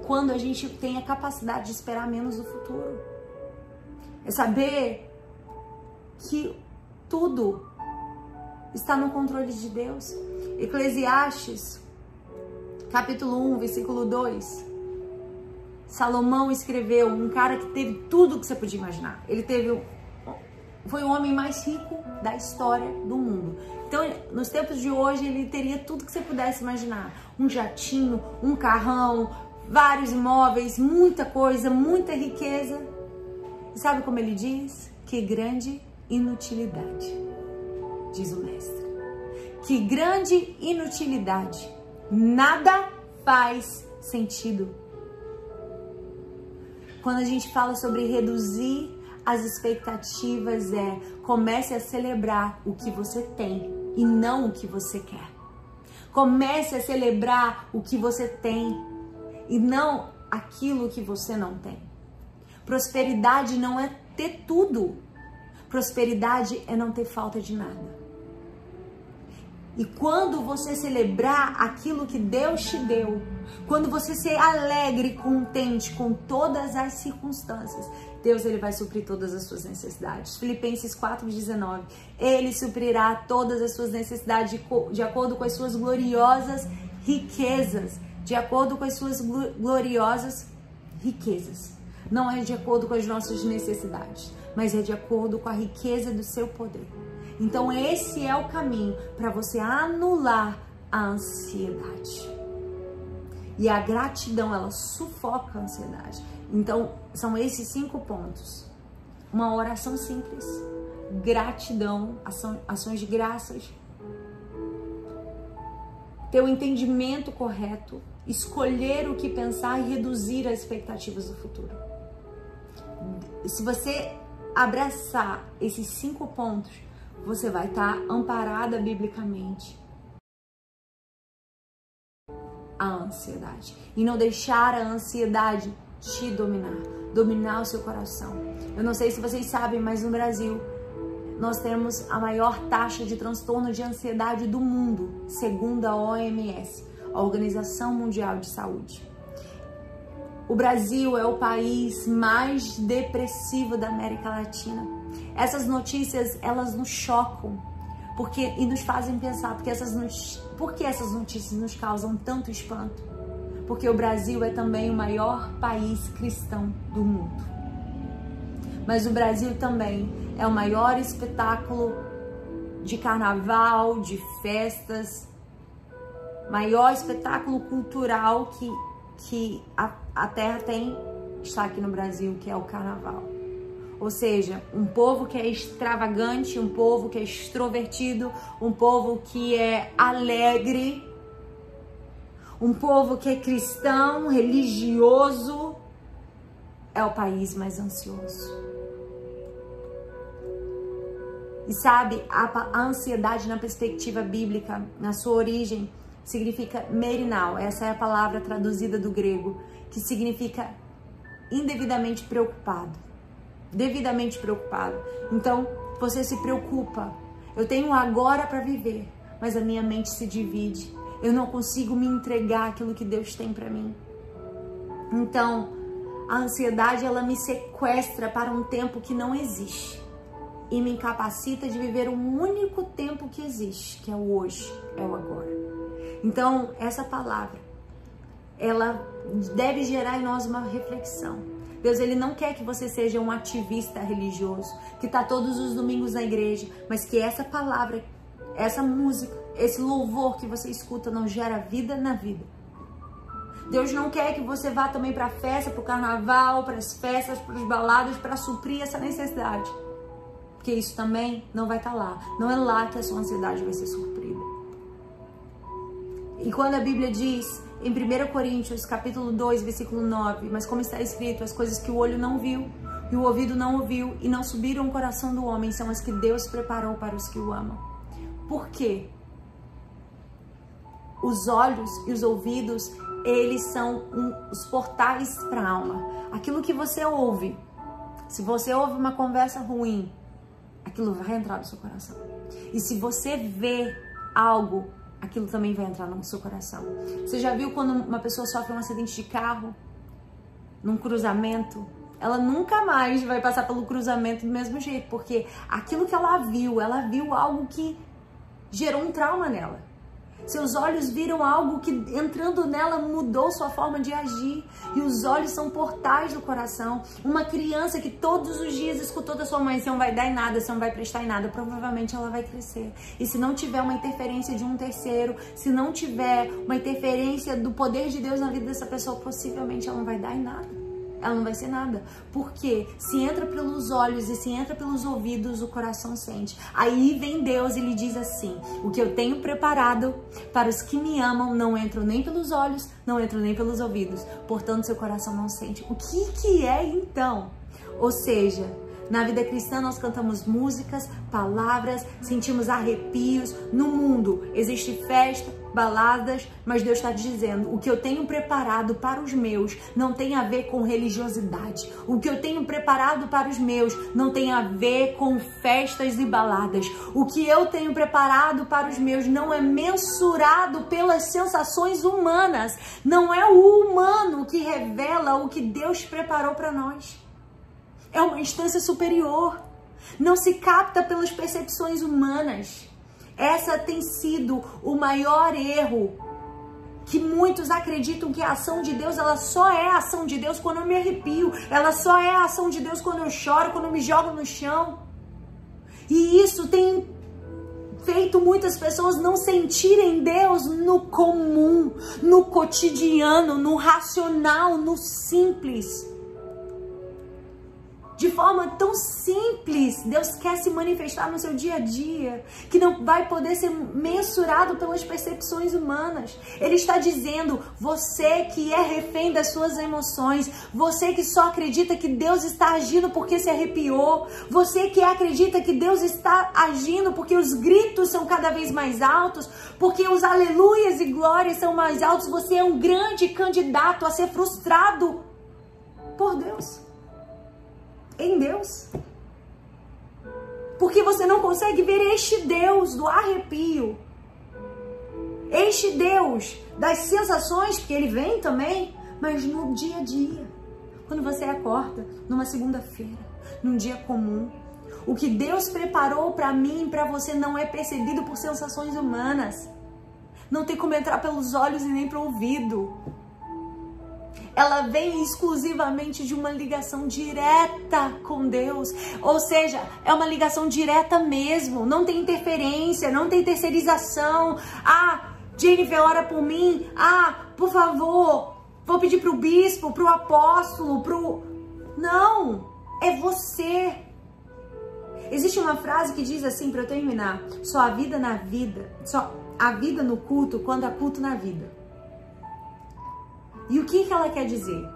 quando a gente tem a capacidade de esperar menos do futuro. É saber que tudo está no controle de Deus. Eclesiastes, capítulo 1, versículo 2. Salomão escreveu, um cara que teve tudo que você podia imaginar. Ele teve foi o homem mais rico da história do mundo. Então, nos tempos de hoje, ele teria tudo que você pudesse imaginar: um jatinho, um carrão, vários imóveis, muita coisa, muita riqueza. E sabe como ele diz? Que grande inutilidade, diz o mestre. Que grande inutilidade. Nada faz sentido. Quando a gente fala sobre reduzir as expectativas, é comece a celebrar o que você tem e não o que você quer. Comece a celebrar o que você tem e não aquilo que você não tem. Prosperidade não é ter tudo. Prosperidade é não ter falta de nada. E quando você celebrar aquilo que Deus te deu, quando você ser alegre contente com todas as circunstâncias, Deus ele vai suprir todas as suas necessidades. Filipenses 4:19. Ele suprirá todas as suas necessidades de, de acordo com as suas gloriosas riquezas, de acordo com as suas gloriosas riquezas. Não é de acordo com as nossas necessidades, mas é de acordo com a riqueza do seu poder. Então esse é o caminho para você anular a ansiedade. E a gratidão, ela sufoca a ansiedade. Então, são esses cinco pontos. Uma oração simples, gratidão, ações de graças, ter o entendimento correto, escolher o que pensar e reduzir as expectativas do futuro. Se você abraçar esses cinco pontos, você vai estar amparada biblicamente a ansiedade e não deixar a ansiedade te dominar, dominar o seu coração. Eu não sei se vocês sabem, mas no Brasil nós temos a maior taxa de transtorno de ansiedade do mundo, segundo a OMS, a Organização Mundial de Saúde. O Brasil é o país mais depressivo da América Latina. Essas notícias, elas nos chocam porque e nos fazem pensar porque essas por que essas notícias nos causam tanto espanto? porque o Brasil é também o maior país cristão do mundo. Mas o Brasil também é o maior espetáculo de carnaval, de festas, maior espetáculo cultural que, que a, a terra tem, está aqui no Brasil, que é o carnaval. Ou seja, um povo que é extravagante, um povo que é extrovertido, um povo que é alegre, um povo que é cristão, religioso, é o país mais ansioso. E sabe, a, a ansiedade na perspectiva bíblica, na sua origem, significa merinal. Essa é a palavra traduzida do grego, que significa indevidamente preocupado. Devidamente preocupado. Então, você se preocupa. Eu tenho agora para viver, mas a minha mente se divide eu não consigo me entregar aquilo que Deus tem para mim. Então, a ansiedade ela me sequestra para um tempo que não existe e me incapacita de viver um único tempo que existe, que é o hoje, é o agora. Então, essa palavra ela deve gerar em nós uma reflexão. Deus ele não quer que você seja um ativista religioso, que está todos os domingos na igreja, mas que essa palavra, essa música esse louvor que você escuta não gera vida na vida. Deus não quer que você vá também para a festa, para o carnaval, para as festas, para os baladas, para suprir essa necessidade. Porque isso também não vai estar tá lá. Não é lá que a sua ansiedade vai ser suprida. E quando a Bíblia diz em 1 Coríntios, capítulo 2, versículo 9, mas como está escrito, as coisas que o olho não viu, e o ouvido não ouviu, e não subiram o coração do homem, são as que Deus preparou para os que o amam. Por quê? os olhos e os ouvidos, eles são um, os portais para a alma. Aquilo que você ouve, se você ouve uma conversa ruim, aquilo vai entrar no seu coração. E se você vê algo, aquilo também vai entrar no seu coração. Você já viu quando uma pessoa sofre um acidente de carro, num cruzamento? Ela nunca mais vai passar pelo cruzamento do mesmo jeito, porque aquilo que ela viu, ela viu algo que gerou um trauma nela. Seus olhos viram algo que entrando nela mudou sua forma de agir. E os olhos são portais do coração. Uma criança que todos os dias escutou da sua mãe: você não vai dar em nada, você não vai prestar em nada, provavelmente ela vai crescer. E se não tiver uma interferência de um terceiro, se não tiver uma interferência do poder de Deus na vida dessa pessoa, possivelmente ela não vai dar em nada ela não vai ser nada. Porque se entra pelos olhos e se entra pelos ouvidos, o coração sente. Aí vem Deus e lhe diz assim: O que eu tenho preparado para os que me amam não entram nem pelos olhos, não entram nem pelos ouvidos. Portanto, seu coração não sente. O que, que é então? Ou seja, Na vida cristã, nós cantamos músicas, palavras, sentimos arrepios. No mundo existe festa, baladas, mas Deus está dizendo: o que eu tenho preparado para os meus não tem a ver com religiosidade. O que eu tenho preparado para os meus não tem a ver com festas e baladas. O que eu tenho preparado para os meus não é mensurado pelas sensações humanas. Não é o humano que revela o que Deus preparou para nós é uma instância superior. Não se capta pelas percepções humanas. Essa tem sido o maior erro que muitos acreditam que a ação de Deus ela só é a ação de Deus quando eu me arrepio, ela só é a ação de Deus quando eu choro, quando eu me jogo no chão. E isso tem feito muitas pessoas não sentirem Deus no comum, no cotidiano, no racional, no simples de forma tão simples, Deus quer se manifestar no seu dia a dia, que não vai poder ser mensurado pelas percepções humanas. Ele está dizendo: você que é refém das suas emoções, você que só acredita que Deus está agindo porque se arrepiou, você que acredita que Deus está agindo porque os gritos são cada vez mais altos, porque os aleluias e glórias são mais altos, você é um grande candidato a ser frustrado por Deus em Deus. Porque você não consegue ver este Deus do arrepio. Este Deus das sensações, porque ele vem também, mas no dia a dia. Quando você acorda, numa segunda-feira, num dia comum, o que Deus preparou para mim e para você não é percebido por sensações humanas. Não tem como entrar pelos olhos e nem pelo ouvido ela vem exclusivamente de uma ligação direta com Deus. Ou seja, é uma ligação direta mesmo, não tem interferência, não tem terceirização. Ah, Jennifer, ora por mim. Ah, por favor, vou pedir pro bispo, pro apóstolo, pro. Não, é você. Existe uma frase que diz assim, para eu terminar: só a vida na vida, só a vida no culto quando há culto na vida. E o que, que ela quer dizer?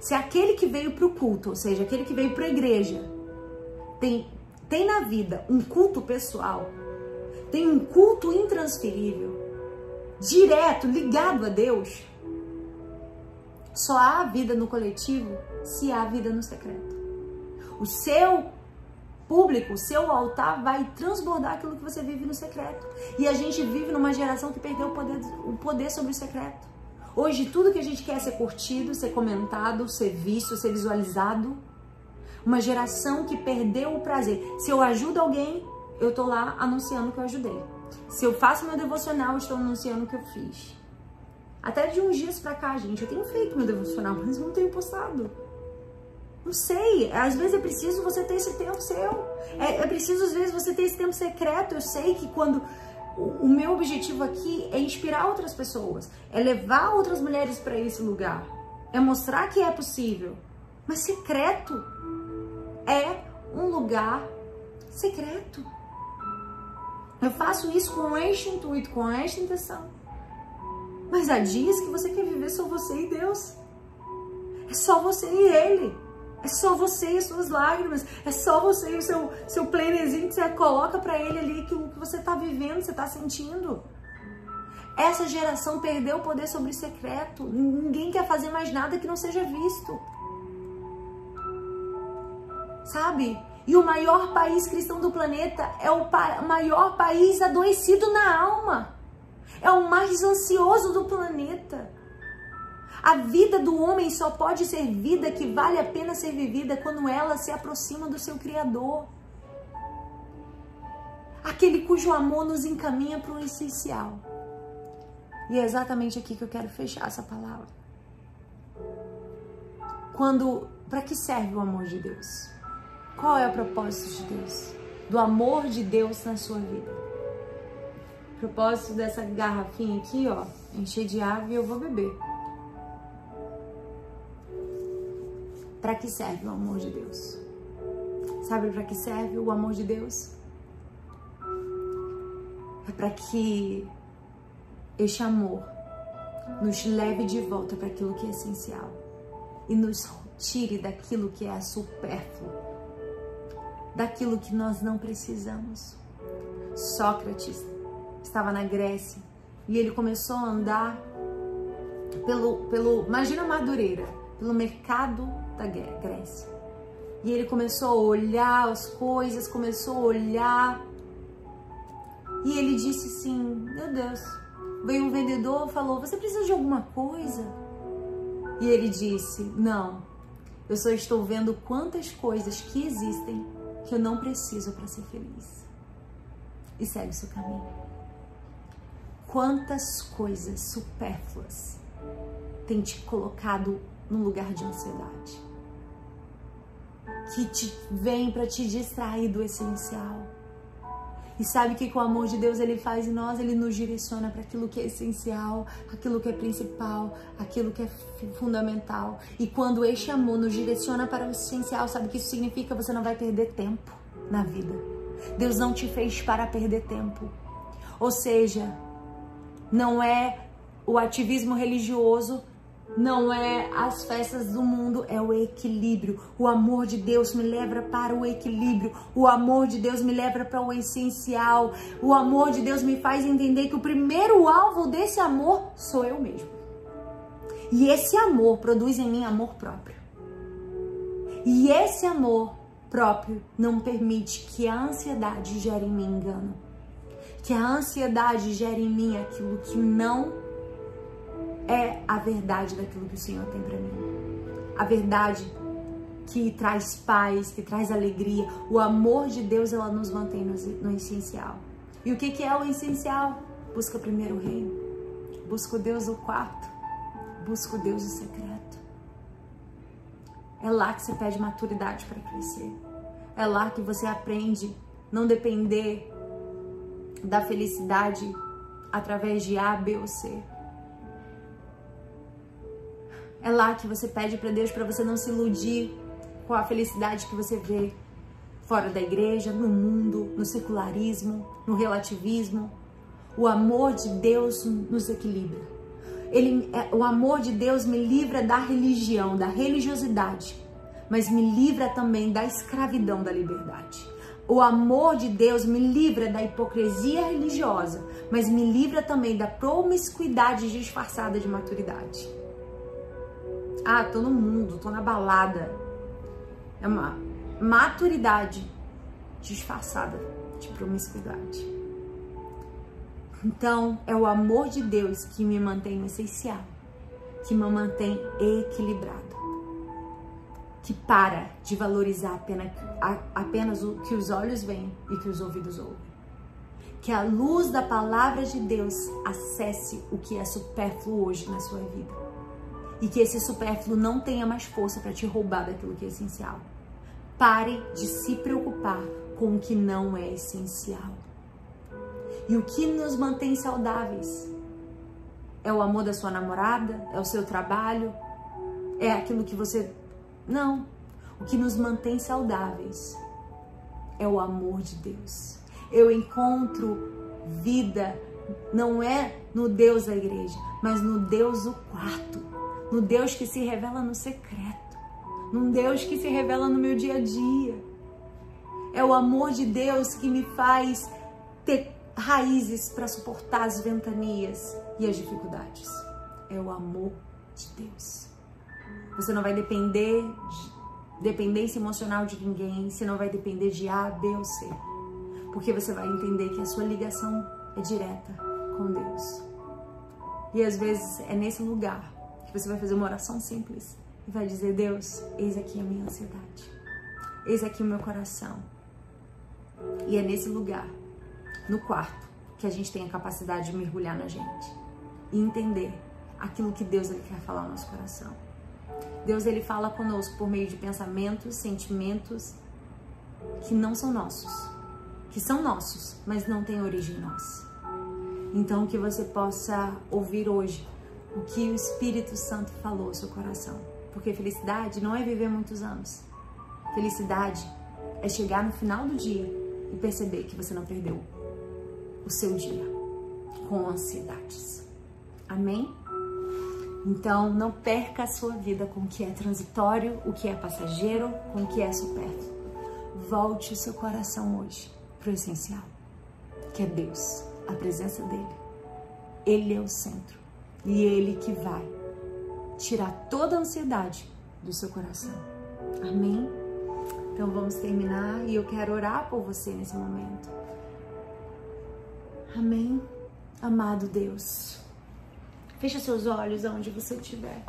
Se aquele que veio para o culto, ou seja, aquele que veio para a igreja, tem, tem na vida um culto pessoal, tem um culto intransferível, direto, ligado a Deus, só há vida no coletivo se há vida no secreto. O seu público, o seu altar vai transbordar aquilo que você vive no secreto. E a gente vive numa geração que perdeu o poder, o poder sobre o secreto. Hoje, tudo que a gente quer é ser curtido, ser comentado, ser visto, ser visualizado. Uma geração que perdeu o prazer. Se eu ajudo alguém, eu tô lá anunciando que eu ajudei. Se eu faço meu devocional, eu estou anunciando que eu fiz. Até de uns dias pra cá, gente, eu tenho feito meu devocional, mas não tenho postado. Não sei, às vezes é preciso você ter esse tempo seu. É, é preciso, às vezes, você ter esse tempo secreto. Eu sei que quando o meu objetivo aqui é inspirar outras pessoas, é levar outras mulheres para esse lugar, é mostrar que é possível. Mas secreto é um lugar secreto. Eu faço isso com este intuito, com esta intenção. Mas há dias que você quer viver só você e Deus. É só você e Ele. É só você e as suas lágrimas. É só você e o seu, seu plannerzinho que você coloca para ele ali que o que você tá vivendo, você tá sentindo. Essa geração perdeu o poder sobre o secreto. Ninguém quer fazer mais nada que não seja visto. Sabe? E o maior país cristão do planeta é o pa maior país adoecido na alma. É o mais ansioso do planeta. A vida do homem só pode ser vida que vale a pena ser vivida quando ela se aproxima do seu Criador. Aquele cujo amor nos encaminha para o essencial. E é exatamente aqui que eu quero fechar essa palavra. Quando, para que serve o amor de Deus? Qual é o propósito de Deus? Do amor de Deus na sua vida. O propósito dessa garrafinha aqui, ó, encher de água e eu vou beber. Para que serve o amor de Deus? Sabe para que serve o amor de Deus? É para que este amor nos leve de volta para aquilo que é essencial e nos tire daquilo que é supérfluo. daquilo que nós não precisamos. Sócrates estava na Grécia e ele começou a andar pelo, pelo imagina Madureira, pelo mercado da Grécia. E ele começou a olhar as coisas, começou a olhar. E ele disse assim: Meu Deus, veio um vendedor falou: Você precisa de alguma coisa? E ele disse: Não, eu só estou vendo quantas coisas que existem que eu não preciso para ser feliz. E segue o seu caminho. Quantas coisas supérfluas tem te colocado num lugar de ansiedade? Que te vem para te distrair do essencial e sabe que com o amor de Deus ele faz em nós, ele nos direciona para aquilo que é essencial, aquilo que é principal, aquilo que é fundamental. E quando este amor nos direciona para o essencial, sabe o que isso significa? Você não vai perder tempo na vida. Deus não te fez para perder tempo. Ou seja, não é o ativismo religioso não é as festas do mundo, é o equilíbrio. O amor de Deus me leva para o equilíbrio. O amor de Deus me leva para o essencial. O amor de Deus me faz entender que o primeiro alvo desse amor sou eu mesmo. E esse amor produz em mim amor próprio. E esse amor próprio não permite que a ansiedade gere em mim engano. Que a ansiedade gere em mim aquilo que não é a verdade daquilo que o Senhor tem para mim. A verdade que traz paz, que traz alegria. O amor de Deus, ela nos mantém no, no essencial. E o que, que é o essencial? Busca primeiro o reino. Busca o Deus do quarto. Busca o Deus do secreto. É lá que você pede maturidade para crescer. É lá que você aprende não depender da felicidade através de A, B ou C é lá que você pede para Deus para você não se iludir com a felicidade que você vê fora da igreja, no mundo, no secularismo, no relativismo. O amor de Deus nos equilibra. Ele, é, o amor de Deus me livra da religião, da religiosidade, mas me livra também da escravidão da liberdade. O amor de Deus me livra da hipocrisia religiosa, mas me livra também da promiscuidade disfarçada de maturidade. Ah, tô no mundo, tô na balada. É uma maturidade disfarçada de promiscuidade. Então, é o amor de Deus que me mantém essencial, que me mantém equilibrado, que para de valorizar apenas, apenas o que os olhos veem e que os ouvidos ouvem. Que a luz da palavra de Deus acesse o que é supérfluo hoje na sua vida e que esse supérfluo não tenha mais força para te roubar daquilo que é essencial. Pare de se preocupar com o que não é essencial. E o que nos mantém saudáveis? É o amor da sua namorada? É o seu trabalho? É aquilo que você. Não. O que nos mantém saudáveis é o amor de Deus. Eu encontro vida não é no Deus da igreja, mas no Deus do quarto no Deus que se revela no secreto, num Deus que se revela no meu dia a dia. É o amor de Deus que me faz ter raízes para suportar as ventanias e as dificuldades. É o amor de Deus. Você não vai depender de dependência emocional de ninguém, você não vai depender de A, B ou C. Porque você vai entender que a sua ligação é direta com Deus. E às vezes é nesse lugar que você vai fazer uma oração simples e vai dizer: Deus, eis aqui a minha ansiedade, eis aqui o meu coração. E é nesse lugar, no quarto, que a gente tem a capacidade de mergulhar na gente e entender aquilo que Deus ele quer falar no nosso coração. Deus ele fala conosco por meio de pensamentos, sentimentos que não são nossos, que são nossos, mas não têm origem nossa. Então que você possa ouvir hoje o que o Espírito Santo falou ao seu coração. Porque felicidade não é viver muitos anos. Felicidade é chegar no final do dia e perceber que você não perdeu o seu dia com ansiedades. Amém? Então, não perca a sua vida com o que é transitório, o que é passageiro, com o que é supérfluo. volte o seu coração hoje para o essencial, que é Deus, a presença dele. Ele é o centro e ele que vai tirar toda a ansiedade do seu coração. Amém? Então vamos terminar e eu quero orar por você nesse momento. Amém? Amado Deus, feche seus olhos aonde você estiver.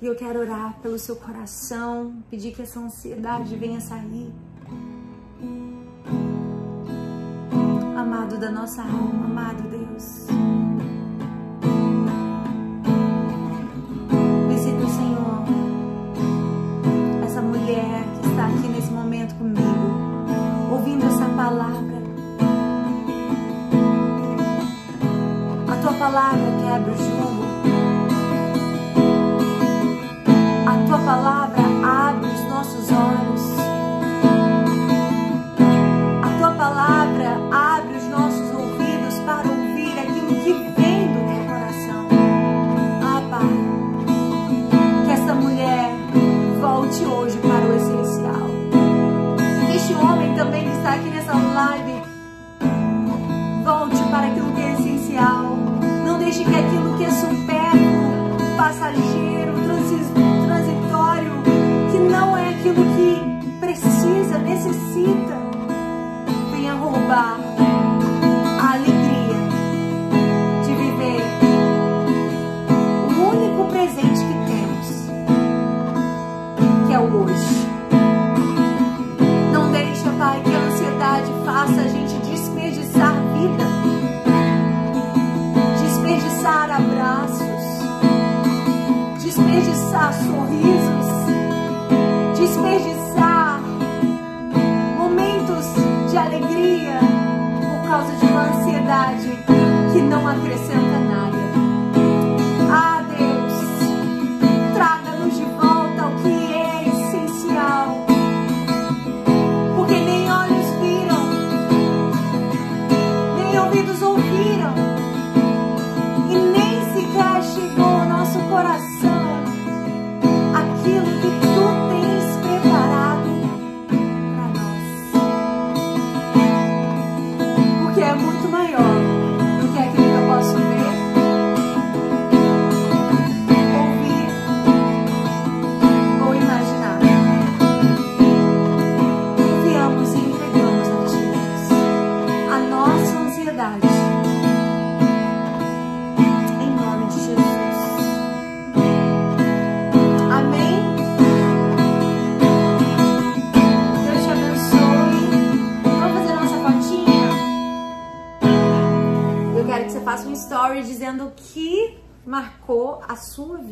E eu quero orar pelo seu coração, pedir que essa ansiedade venha sair. Amado da nossa alma, amado Deus.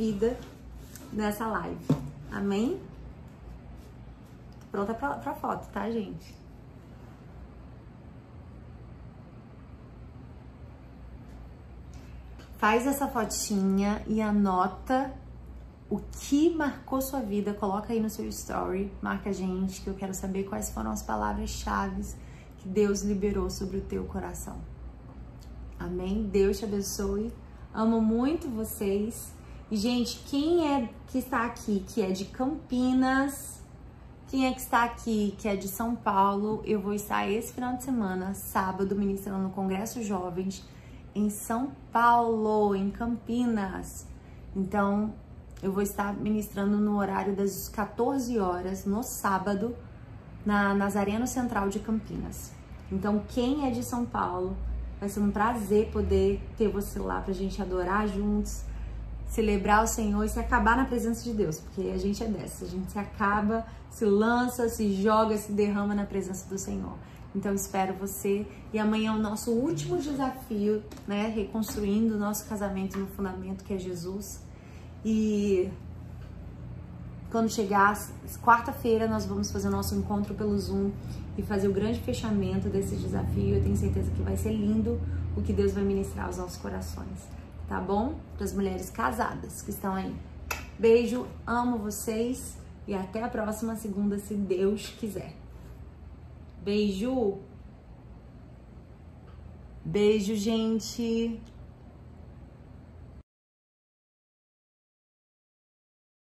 Vida nessa live. Amém? Pronta pra, pra foto, tá, gente? Faz essa fotinha e anota o que marcou sua vida. Coloca aí no seu story, marca a gente, que eu quero saber quais foram as palavras-chave que Deus liberou sobre o teu coração. Amém? Deus te abençoe. Amo muito vocês. Gente, quem é que está aqui, que é de Campinas, quem é que está aqui, que é de São Paulo, eu vou estar esse final de semana, sábado, ministrando no Congresso Jovens, em São Paulo, em Campinas. Então, eu vou estar ministrando no horário das 14 horas, no sábado, na Nazareno Central de Campinas. Então, quem é de São Paulo, vai ser um prazer poder ter você lá pra gente adorar juntos, celebrar o Senhor e se acabar na presença de Deus, porque a gente é dessa, a gente se acaba, se lança, se joga, se derrama na presença do Senhor. Então espero você e amanhã é o nosso último desafio, né, reconstruindo o nosso casamento no fundamento que é Jesus. E quando chegar quarta-feira nós vamos fazer o nosso encontro pelo Zoom e fazer o grande fechamento desse desafio. Eu tenho certeza que vai ser lindo o que Deus vai ministrar aos nossos corações, tá bom? Para as mulheres casadas que estão aí. Beijo, amo vocês e até a próxima segunda, se Deus quiser. Beijo! Beijo, gente!